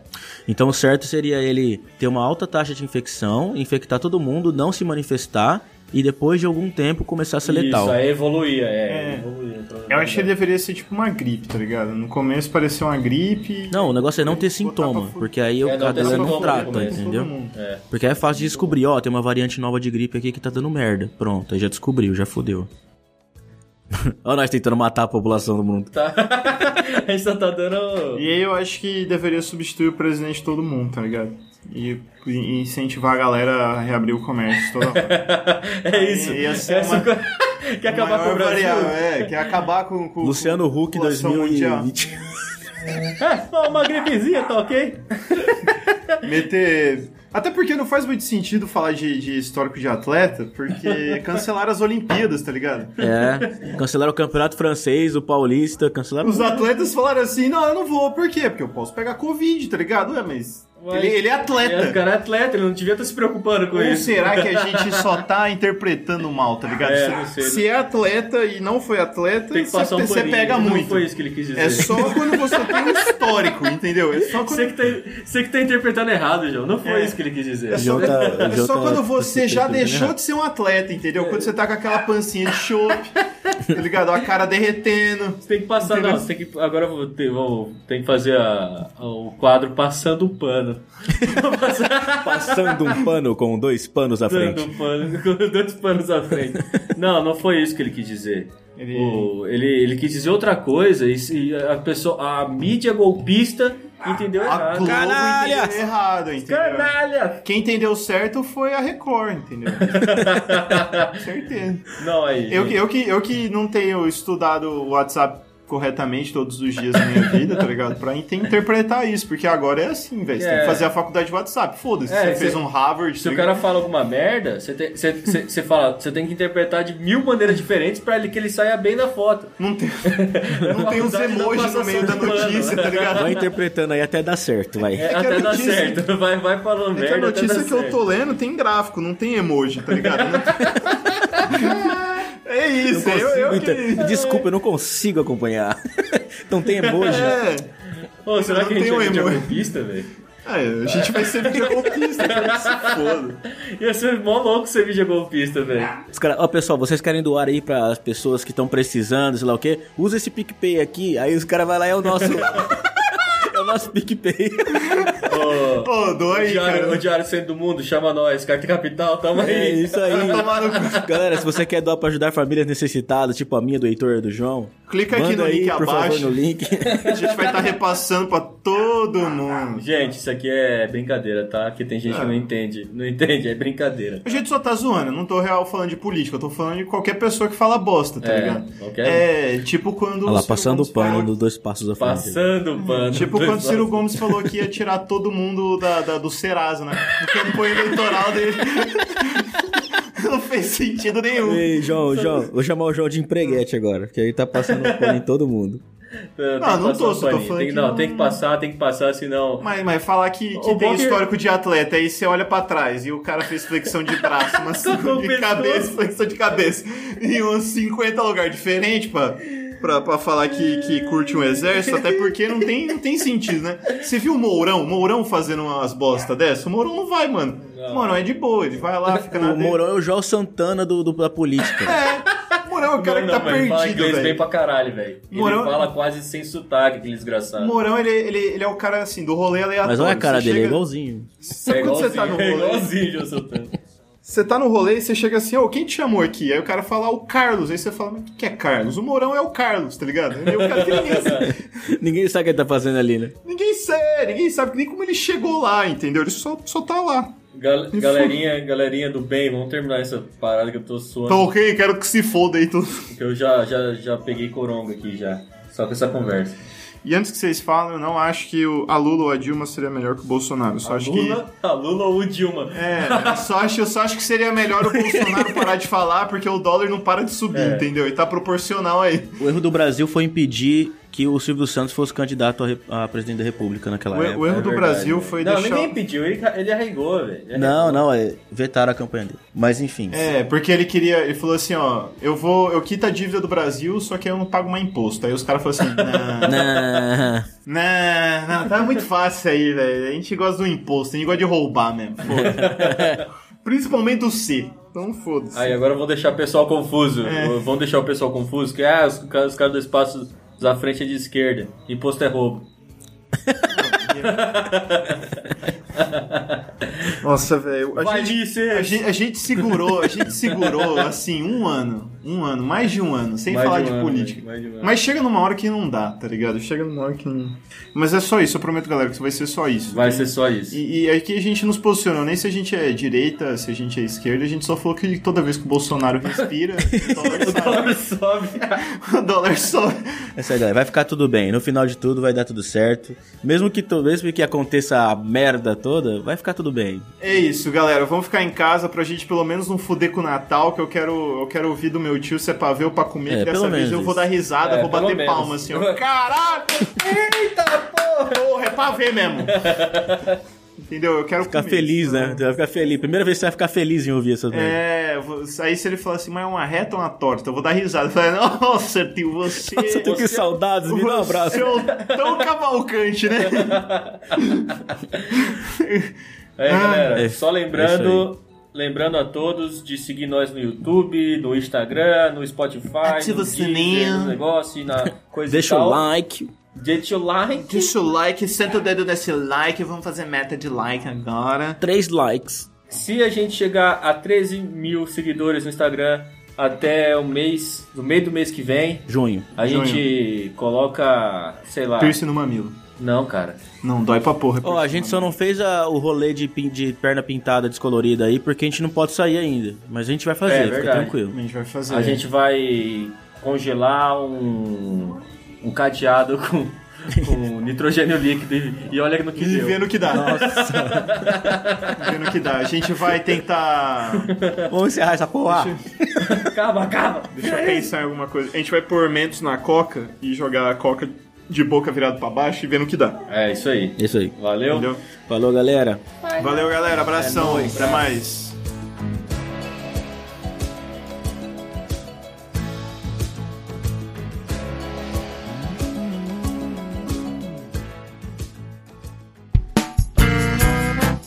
[SPEAKER 3] Então o certo seria ele ter uma alta taxa de infecção, infectar todo mundo, não se manifestar e depois de algum tempo começar a ser letal.
[SPEAKER 2] Isso, aí evoluía, é.
[SPEAKER 1] É.
[SPEAKER 2] evoluía,
[SPEAKER 1] Eu acho que ele deveria ser tipo uma gripe, tá ligado? No começo parecia uma gripe.
[SPEAKER 3] Não, o negócio é não ter sintoma, porque aí
[SPEAKER 2] É,
[SPEAKER 3] o
[SPEAKER 2] não
[SPEAKER 3] cadeira não
[SPEAKER 2] sintoma
[SPEAKER 3] trata, entendeu?
[SPEAKER 2] É.
[SPEAKER 3] Porque é fácil de descobrir, ó, tem uma variante nova de gripe aqui que tá dando merda. Pronto, aí já descobriu, já fudeu. Ó, nós tentando matar a população do mundo.
[SPEAKER 2] Tá. a gente só tá dando.
[SPEAKER 1] E aí eu acho que deveria substituir o presidente de todo mundo, tá ligado? E, e incentivar a galera a reabrir o comércio toda hora.
[SPEAKER 2] É isso.
[SPEAKER 1] Ia ser
[SPEAKER 2] Essa
[SPEAKER 1] uma-
[SPEAKER 2] co- Quer acabar com o Brasil?
[SPEAKER 1] variável, é, quer acabar com, com
[SPEAKER 3] Luciano Huck
[SPEAKER 1] população mundial.
[SPEAKER 3] 2020.
[SPEAKER 2] É, só uma gripezinha, tá ok?
[SPEAKER 1] Meter. Até porque não faz muito sentido falar de, de histórico de atleta, porque cancelaram as Olimpíadas, tá ligado?
[SPEAKER 3] É, cancelaram o campeonato francês, o paulista, cancelaram...
[SPEAKER 1] Os atletas falaram assim: não, eu não vou, por quê? Porque eu posso pegar Covid, tá ligado? Ué, mas.
[SPEAKER 2] Mas-
[SPEAKER 1] Ele, ele é
[SPEAKER 2] É,
[SPEAKER 1] atleta.
[SPEAKER 2] o cara é atleta, ele não devia estar se preocupando com
[SPEAKER 1] Ou
[SPEAKER 2] isso.
[SPEAKER 1] será que a gente só tá interpretando mal, tá ligado?
[SPEAKER 2] É,
[SPEAKER 1] se,
[SPEAKER 2] não sei.
[SPEAKER 1] se é atleta e não foi atleta,
[SPEAKER 2] Tem que passar um
[SPEAKER 1] você, você pega
[SPEAKER 2] Não
[SPEAKER 1] muito.
[SPEAKER 2] foi isso que ele quis dizer.
[SPEAKER 1] É só quando você tem um histórico, entendeu? É só quando,
[SPEAKER 2] Você que, tá, você que tá interpretando errado, João. Não foi
[SPEAKER 1] É.
[SPEAKER 2] isso que ele quis dizer.
[SPEAKER 1] é só,
[SPEAKER 3] tá-
[SPEAKER 1] é só
[SPEAKER 3] tá-
[SPEAKER 1] quando você já deixou
[SPEAKER 3] errado.
[SPEAKER 1] de ser um atleta, entendeu? Quando você tá com aquela pancinha de chope, tá ligado? A cara derretendo.
[SPEAKER 2] Você tem que passar,
[SPEAKER 1] Entendeu?
[SPEAKER 2] não, você tem que. Agora eu vou ter, vou, tem que fazer a- a- o quadro passando o pano. Passar
[SPEAKER 3] Passando um pano com dois panos à
[SPEAKER 2] passando
[SPEAKER 3] frente.
[SPEAKER 2] o pano, com dois panos à frente. Não, não foi isso que ele quis dizer.
[SPEAKER 1] Ele-
[SPEAKER 2] O- Ele, ele quis dizer outra coisa e se a pessoa, a mídia golpista entendeu
[SPEAKER 1] A
[SPEAKER 2] errado.
[SPEAKER 1] Globo
[SPEAKER 3] Canalhas!
[SPEAKER 1] entendeu errado, entendeu?
[SPEAKER 2] Canalha!
[SPEAKER 1] Quem entendeu certo foi a Record, entendeu? Certeza.
[SPEAKER 2] Não, aí.
[SPEAKER 1] Eu,
[SPEAKER 2] gente.
[SPEAKER 1] eu, que, eu que não tenho estudado o WhatsApp corretamente todos os dias da minha vida, tá ligado? Pra int- interpretar isso, porque agora é assim, velho. Você tem
[SPEAKER 2] É.
[SPEAKER 1] que fazer a faculdade de WhatsApp. Foda-se.
[SPEAKER 2] É,
[SPEAKER 1] você
[SPEAKER 2] cê-
[SPEAKER 1] fez um Harvard.
[SPEAKER 2] Se
[SPEAKER 1] tá
[SPEAKER 2] o cara fala alguma merda, você tem, você, você, você fala, você tem que interpretar de mil maneiras diferentes pra ele, que ele saia bem na foto.
[SPEAKER 1] Não tem, não tem uns emojis no meio da
[SPEAKER 2] pano.
[SPEAKER 1] notícia, tá ligado?
[SPEAKER 3] Vai interpretando aí até dar certo, vai.
[SPEAKER 2] É,
[SPEAKER 1] que a
[SPEAKER 2] até dá
[SPEAKER 1] notícia-
[SPEAKER 2] certo. Vai, vai falando
[SPEAKER 1] É que a
[SPEAKER 2] merda. até
[SPEAKER 1] notícia que eu
[SPEAKER 2] certo.
[SPEAKER 1] tô lendo tem gráfico, não tem emoji, tá ligado? Não tem- É isso,
[SPEAKER 3] Não
[SPEAKER 1] eu, eu
[SPEAKER 3] consigo
[SPEAKER 1] que...
[SPEAKER 3] Desculpa, eu não consigo acompanhar. Não tem emoji.
[SPEAKER 1] É,
[SPEAKER 2] Ô, será
[SPEAKER 1] Não
[SPEAKER 2] que a gente
[SPEAKER 1] tem um
[SPEAKER 2] é
[SPEAKER 1] emo.
[SPEAKER 2] videogolpista, velho?
[SPEAKER 1] é, a gente vai ser videogolpista, cara, que se foda.
[SPEAKER 2] Ia ser mó louco ser videogolpista, velho.
[SPEAKER 3] Os caras, ó, pessoal, vocês querem doar aí para as pessoas que estão precisando, sei lá o quê? Usa esse PicPay aqui. Aí os caras vão lá, é o nosso. é o nosso PicPay.
[SPEAKER 2] Ô,
[SPEAKER 1] aí,
[SPEAKER 2] diário,
[SPEAKER 1] cara.
[SPEAKER 2] o Diário Centro do Mundo, chama nós. Carta Capital, tamo aí.
[SPEAKER 3] É isso aí. Galera, se você quer doar pra ajudar famílias necessitadas, tipo a minha, do Heitor e do João,
[SPEAKER 1] Clica aqui no
[SPEAKER 3] aí,
[SPEAKER 1] link
[SPEAKER 3] por favor,
[SPEAKER 1] abaixo.
[SPEAKER 3] no link.
[SPEAKER 1] A gente vai estar repassando pra todo mundo.
[SPEAKER 2] Gente, isso aqui é brincadeira, tá? Que tem gente que
[SPEAKER 1] Ah.
[SPEAKER 2] não entende. Não entende, é brincadeira.
[SPEAKER 1] A gente só tá zoando, eu não tô real falando de política, eu tô falando de qualquer pessoa que fala bosta, tá
[SPEAKER 2] É,
[SPEAKER 1] ligado?
[SPEAKER 2] qualquer
[SPEAKER 1] É, tipo quando.
[SPEAKER 3] Olha lá, passando o pano nos dois passos à frente.
[SPEAKER 2] Passando o pano.
[SPEAKER 1] Tipo quando o Ciro Gomes falou que ia tirar todo mundo da, da- do Serasa, né? Na campanha eleitoral dele. não fez sentido nenhum.
[SPEAKER 3] Ei, João, João, vou chamar o João de empreguete agora, que aí tá passando pano em todo mundo.
[SPEAKER 2] Não,
[SPEAKER 1] Não, não tô, só tô falando
[SPEAKER 2] tem,
[SPEAKER 1] que
[SPEAKER 2] não,
[SPEAKER 1] não-
[SPEAKER 2] tem que passar, tem que passar, senão.
[SPEAKER 1] Mas, mas falar que, que
[SPEAKER 2] O
[SPEAKER 1] tem
[SPEAKER 2] que-
[SPEAKER 1] histórico de atleta, aí você olha pra trás e o cara fez flexão de braço, mas
[SPEAKER 2] o
[SPEAKER 1] de
[SPEAKER 2] pescoço.
[SPEAKER 1] cabeça, flexão de cabeça, em uns 50 lugares diferentes pra, pra, pra falar que, que curte um exército, até porque não tem, não tem sentido, né? Você viu o Mourão? Mourão fazendo umas bosta dessa? O Mourão não vai, mano. O Mourão é de boa, ele vai lá, fica na
[SPEAKER 3] O
[SPEAKER 1] dele.
[SPEAKER 3] Mourão é o João Santana do, do- da política.
[SPEAKER 1] É, o Mourão é o cara
[SPEAKER 2] não,
[SPEAKER 1] que tá
[SPEAKER 2] não, velho, ele fala
[SPEAKER 1] perdido,
[SPEAKER 2] bem
[SPEAKER 1] velho.
[SPEAKER 2] pra caralho, velho. Ele
[SPEAKER 1] Morão-
[SPEAKER 2] fala quase sem sotaque, aquele desgraçado.
[SPEAKER 1] O Mourão, ele, ele, ele é o cara, assim, do rolê aleatório.
[SPEAKER 3] Mas olha a cara
[SPEAKER 1] Você
[SPEAKER 3] dele, é
[SPEAKER 1] chega-
[SPEAKER 3] igualzinho.
[SPEAKER 1] Sabe
[SPEAKER 2] é
[SPEAKER 1] quando
[SPEAKER 2] igualzinho,
[SPEAKER 1] você tá no
[SPEAKER 2] é
[SPEAKER 1] rolê?
[SPEAKER 2] igualzinho, João Santana.
[SPEAKER 1] Você tá no rolê e você chega assim, ô, quem te chamou aqui? Aí o cara fala, "Ah, o Carlos. Aí você fala, mas o que é Carlos? O Mourão é o Carlos, tá ligado? É o cara que ninguém sabe.
[SPEAKER 3] Ninguém sabe o que ele tá fazendo ali, né?
[SPEAKER 1] Ninguém sabe, ninguém sabe nem como ele chegou lá, entendeu? Ele só, só tá lá.
[SPEAKER 2] Gal- galerinha, galerinha do bem, vamos terminar essa parada que eu tô suando.
[SPEAKER 1] Tá ok, quero que se foda aí tudo.
[SPEAKER 2] Porque eu já, já, já peguei coronga aqui já. Só com essa conversa.
[SPEAKER 1] E antes que vocês falem, eu não acho que o, a Lula ou a Dilma seria melhor que o Bolsonaro. Eu só
[SPEAKER 2] A
[SPEAKER 1] acho
[SPEAKER 2] Lula, a Lula ou o Dilma?
[SPEAKER 1] que. É, eu só acho, eu só acho que seria melhor o Bolsonaro parar de falar, porque o dólar não para de subir,
[SPEAKER 2] É.
[SPEAKER 1] entendeu? E tá proporcional aí.
[SPEAKER 3] O erro do Brasil foi impedir que o Silvio Santos fosse candidato a, re- a presidente da República naquela
[SPEAKER 1] O,
[SPEAKER 3] época.
[SPEAKER 1] o erro
[SPEAKER 2] É
[SPEAKER 1] do
[SPEAKER 2] verdade,
[SPEAKER 1] Brasil foi
[SPEAKER 2] Não,
[SPEAKER 1] deixar.
[SPEAKER 2] ninguém pediu, ele, ele arregou, velho.
[SPEAKER 3] Não, não, é, vetaram a campanha dele. Mas enfim.
[SPEAKER 1] É, porque ele queria. Ele falou assim, ó, eu vou. Eu quito a dívida do Brasil, só que eu não pago mais imposto. Aí os caras falaram assim, não.
[SPEAKER 3] Não.
[SPEAKER 1] Não, não, tá muito fácil aí, velho. A gente gosta do imposto, a gente gosta de roubar mesmo. Foda-se. Principalmente do C. Então foda-se.
[SPEAKER 2] Aí agora vão deixar o pessoal confuso.
[SPEAKER 1] É.
[SPEAKER 2] Vão deixar o pessoal confuso. Que ah, os, os caras do espaço da frente é de esquerda. Imposto é roubo.
[SPEAKER 1] Nossa, velho. A,
[SPEAKER 2] Vai,
[SPEAKER 1] gente- a, gente, a gente segurou, a gente segurou assim um ano. Um ano, mais de um ano, sem
[SPEAKER 2] Mais
[SPEAKER 1] falar
[SPEAKER 2] de
[SPEAKER 1] de,
[SPEAKER 2] um ano,
[SPEAKER 1] política.
[SPEAKER 2] mais de um ano.
[SPEAKER 1] Mas chega numa hora que não dá, tá ligado? Chega numa hora que não. Mas é só isso, eu prometo, galera, que vai ser só isso.
[SPEAKER 2] Vai ser só isso.
[SPEAKER 1] E, e aqui a gente nos posicionou, nem se a gente é direita, se a gente é esquerda, a gente só falou que toda vez que o Bolsonaro respira, o dólar
[SPEAKER 2] O dólar
[SPEAKER 1] sobe. o dólar sobe.
[SPEAKER 3] Essa é a ideia. Vai ficar tudo bem. No final de tudo vai dar tudo certo. Mesmo que, mesmo que aconteça a merda toda, vai ficar tudo bem.
[SPEAKER 1] É isso, galera. Vamos ficar em casa pra gente pelo menos não fuder com o Natal, que eu quero, eu quero ouvir do meu tio se é pra ver ou pra comer,
[SPEAKER 3] É,
[SPEAKER 1] que dessa vez eu vou dar risada,
[SPEAKER 2] É,
[SPEAKER 1] vou bater
[SPEAKER 2] menos.
[SPEAKER 1] palma assim, ó. Caralho! Eita porra! Porra, é pra ver mesmo. Entendeu? Eu quero
[SPEAKER 3] Ficar
[SPEAKER 1] comer
[SPEAKER 3] feliz, né? Você vai ficar feliz. Primeira vez que você vai ficar feliz em ouvir essa daí.
[SPEAKER 1] É, vou- aí se ele falar assim, mas é uma reta ou uma torta? Eu vou dar risada. Eu falei, nossa, tio, você.
[SPEAKER 3] Nossa, com
[SPEAKER 1] você-
[SPEAKER 3] saudades. Me dá um abraço.
[SPEAKER 1] Você é tão cavalcante, né?
[SPEAKER 2] É,
[SPEAKER 1] Ah,
[SPEAKER 2] galera,
[SPEAKER 3] é-
[SPEAKER 2] só
[SPEAKER 3] é
[SPEAKER 2] lembrando, lembrando a todos de seguir nós no YouTube, no Instagram, no Spotify,
[SPEAKER 1] Ativa
[SPEAKER 2] no
[SPEAKER 1] o sininho.
[SPEAKER 2] Deezer, no negócio, na coisa
[SPEAKER 3] Deixa
[SPEAKER 2] e tal.
[SPEAKER 3] o like.
[SPEAKER 2] Deixa o like.
[SPEAKER 1] Deixa o like, senta o dedo nesse like, vamos fazer meta de like agora.
[SPEAKER 3] Três likes.
[SPEAKER 2] Se a gente chegar a 13 mil seguidores no Instagram até o mês, no meio do mês que vem,
[SPEAKER 3] Junho.
[SPEAKER 2] a
[SPEAKER 1] Junho.
[SPEAKER 2] gente coloca, sei lá.
[SPEAKER 1] Piercing no mamilo.
[SPEAKER 2] Não, cara.
[SPEAKER 1] Não, dói pra porra.
[SPEAKER 3] Ó, a gente só não fez a- o rolê de, pin- de perna pintada descolorida aí porque a gente não pode sair ainda. Mas a gente vai fazer,
[SPEAKER 2] É,
[SPEAKER 3] fica
[SPEAKER 2] verdade.
[SPEAKER 3] tranquilo.
[SPEAKER 1] A gente vai fazer.
[SPEAKER 2] A gente vai congelar um, um cadeado com, com nitrogênio líquido e, e olha no que
[SPEAKER 1] E
[SPEAKER 2] deu.
[SPEAKER 1] vendo o que dá. vendo o que dá. A gente vai tentar.
[SPEAKER 3] Vamos encerrar essa porra.
[SPEAKER 2] Acaba, acaba.
[SPEAKER 1] Deixa eu pensar em alguma coisa. A gente vai pôr mentos na coca e jogar a coca de boca virada pra baixo e vendo o que dá.
[SPEAKER 2] É isso aí.
[SPEAKER 3] Isso aí.
[SPEAKER 2] Valeu.
[SPEAKER 1] Entendeu?
[SPEAKER 3] Falou, galera.
[SPEAKER 1] Valeu, galera. Abração.
[SPEAKER 3] nóis.
[SPEAKER 1] Até mais.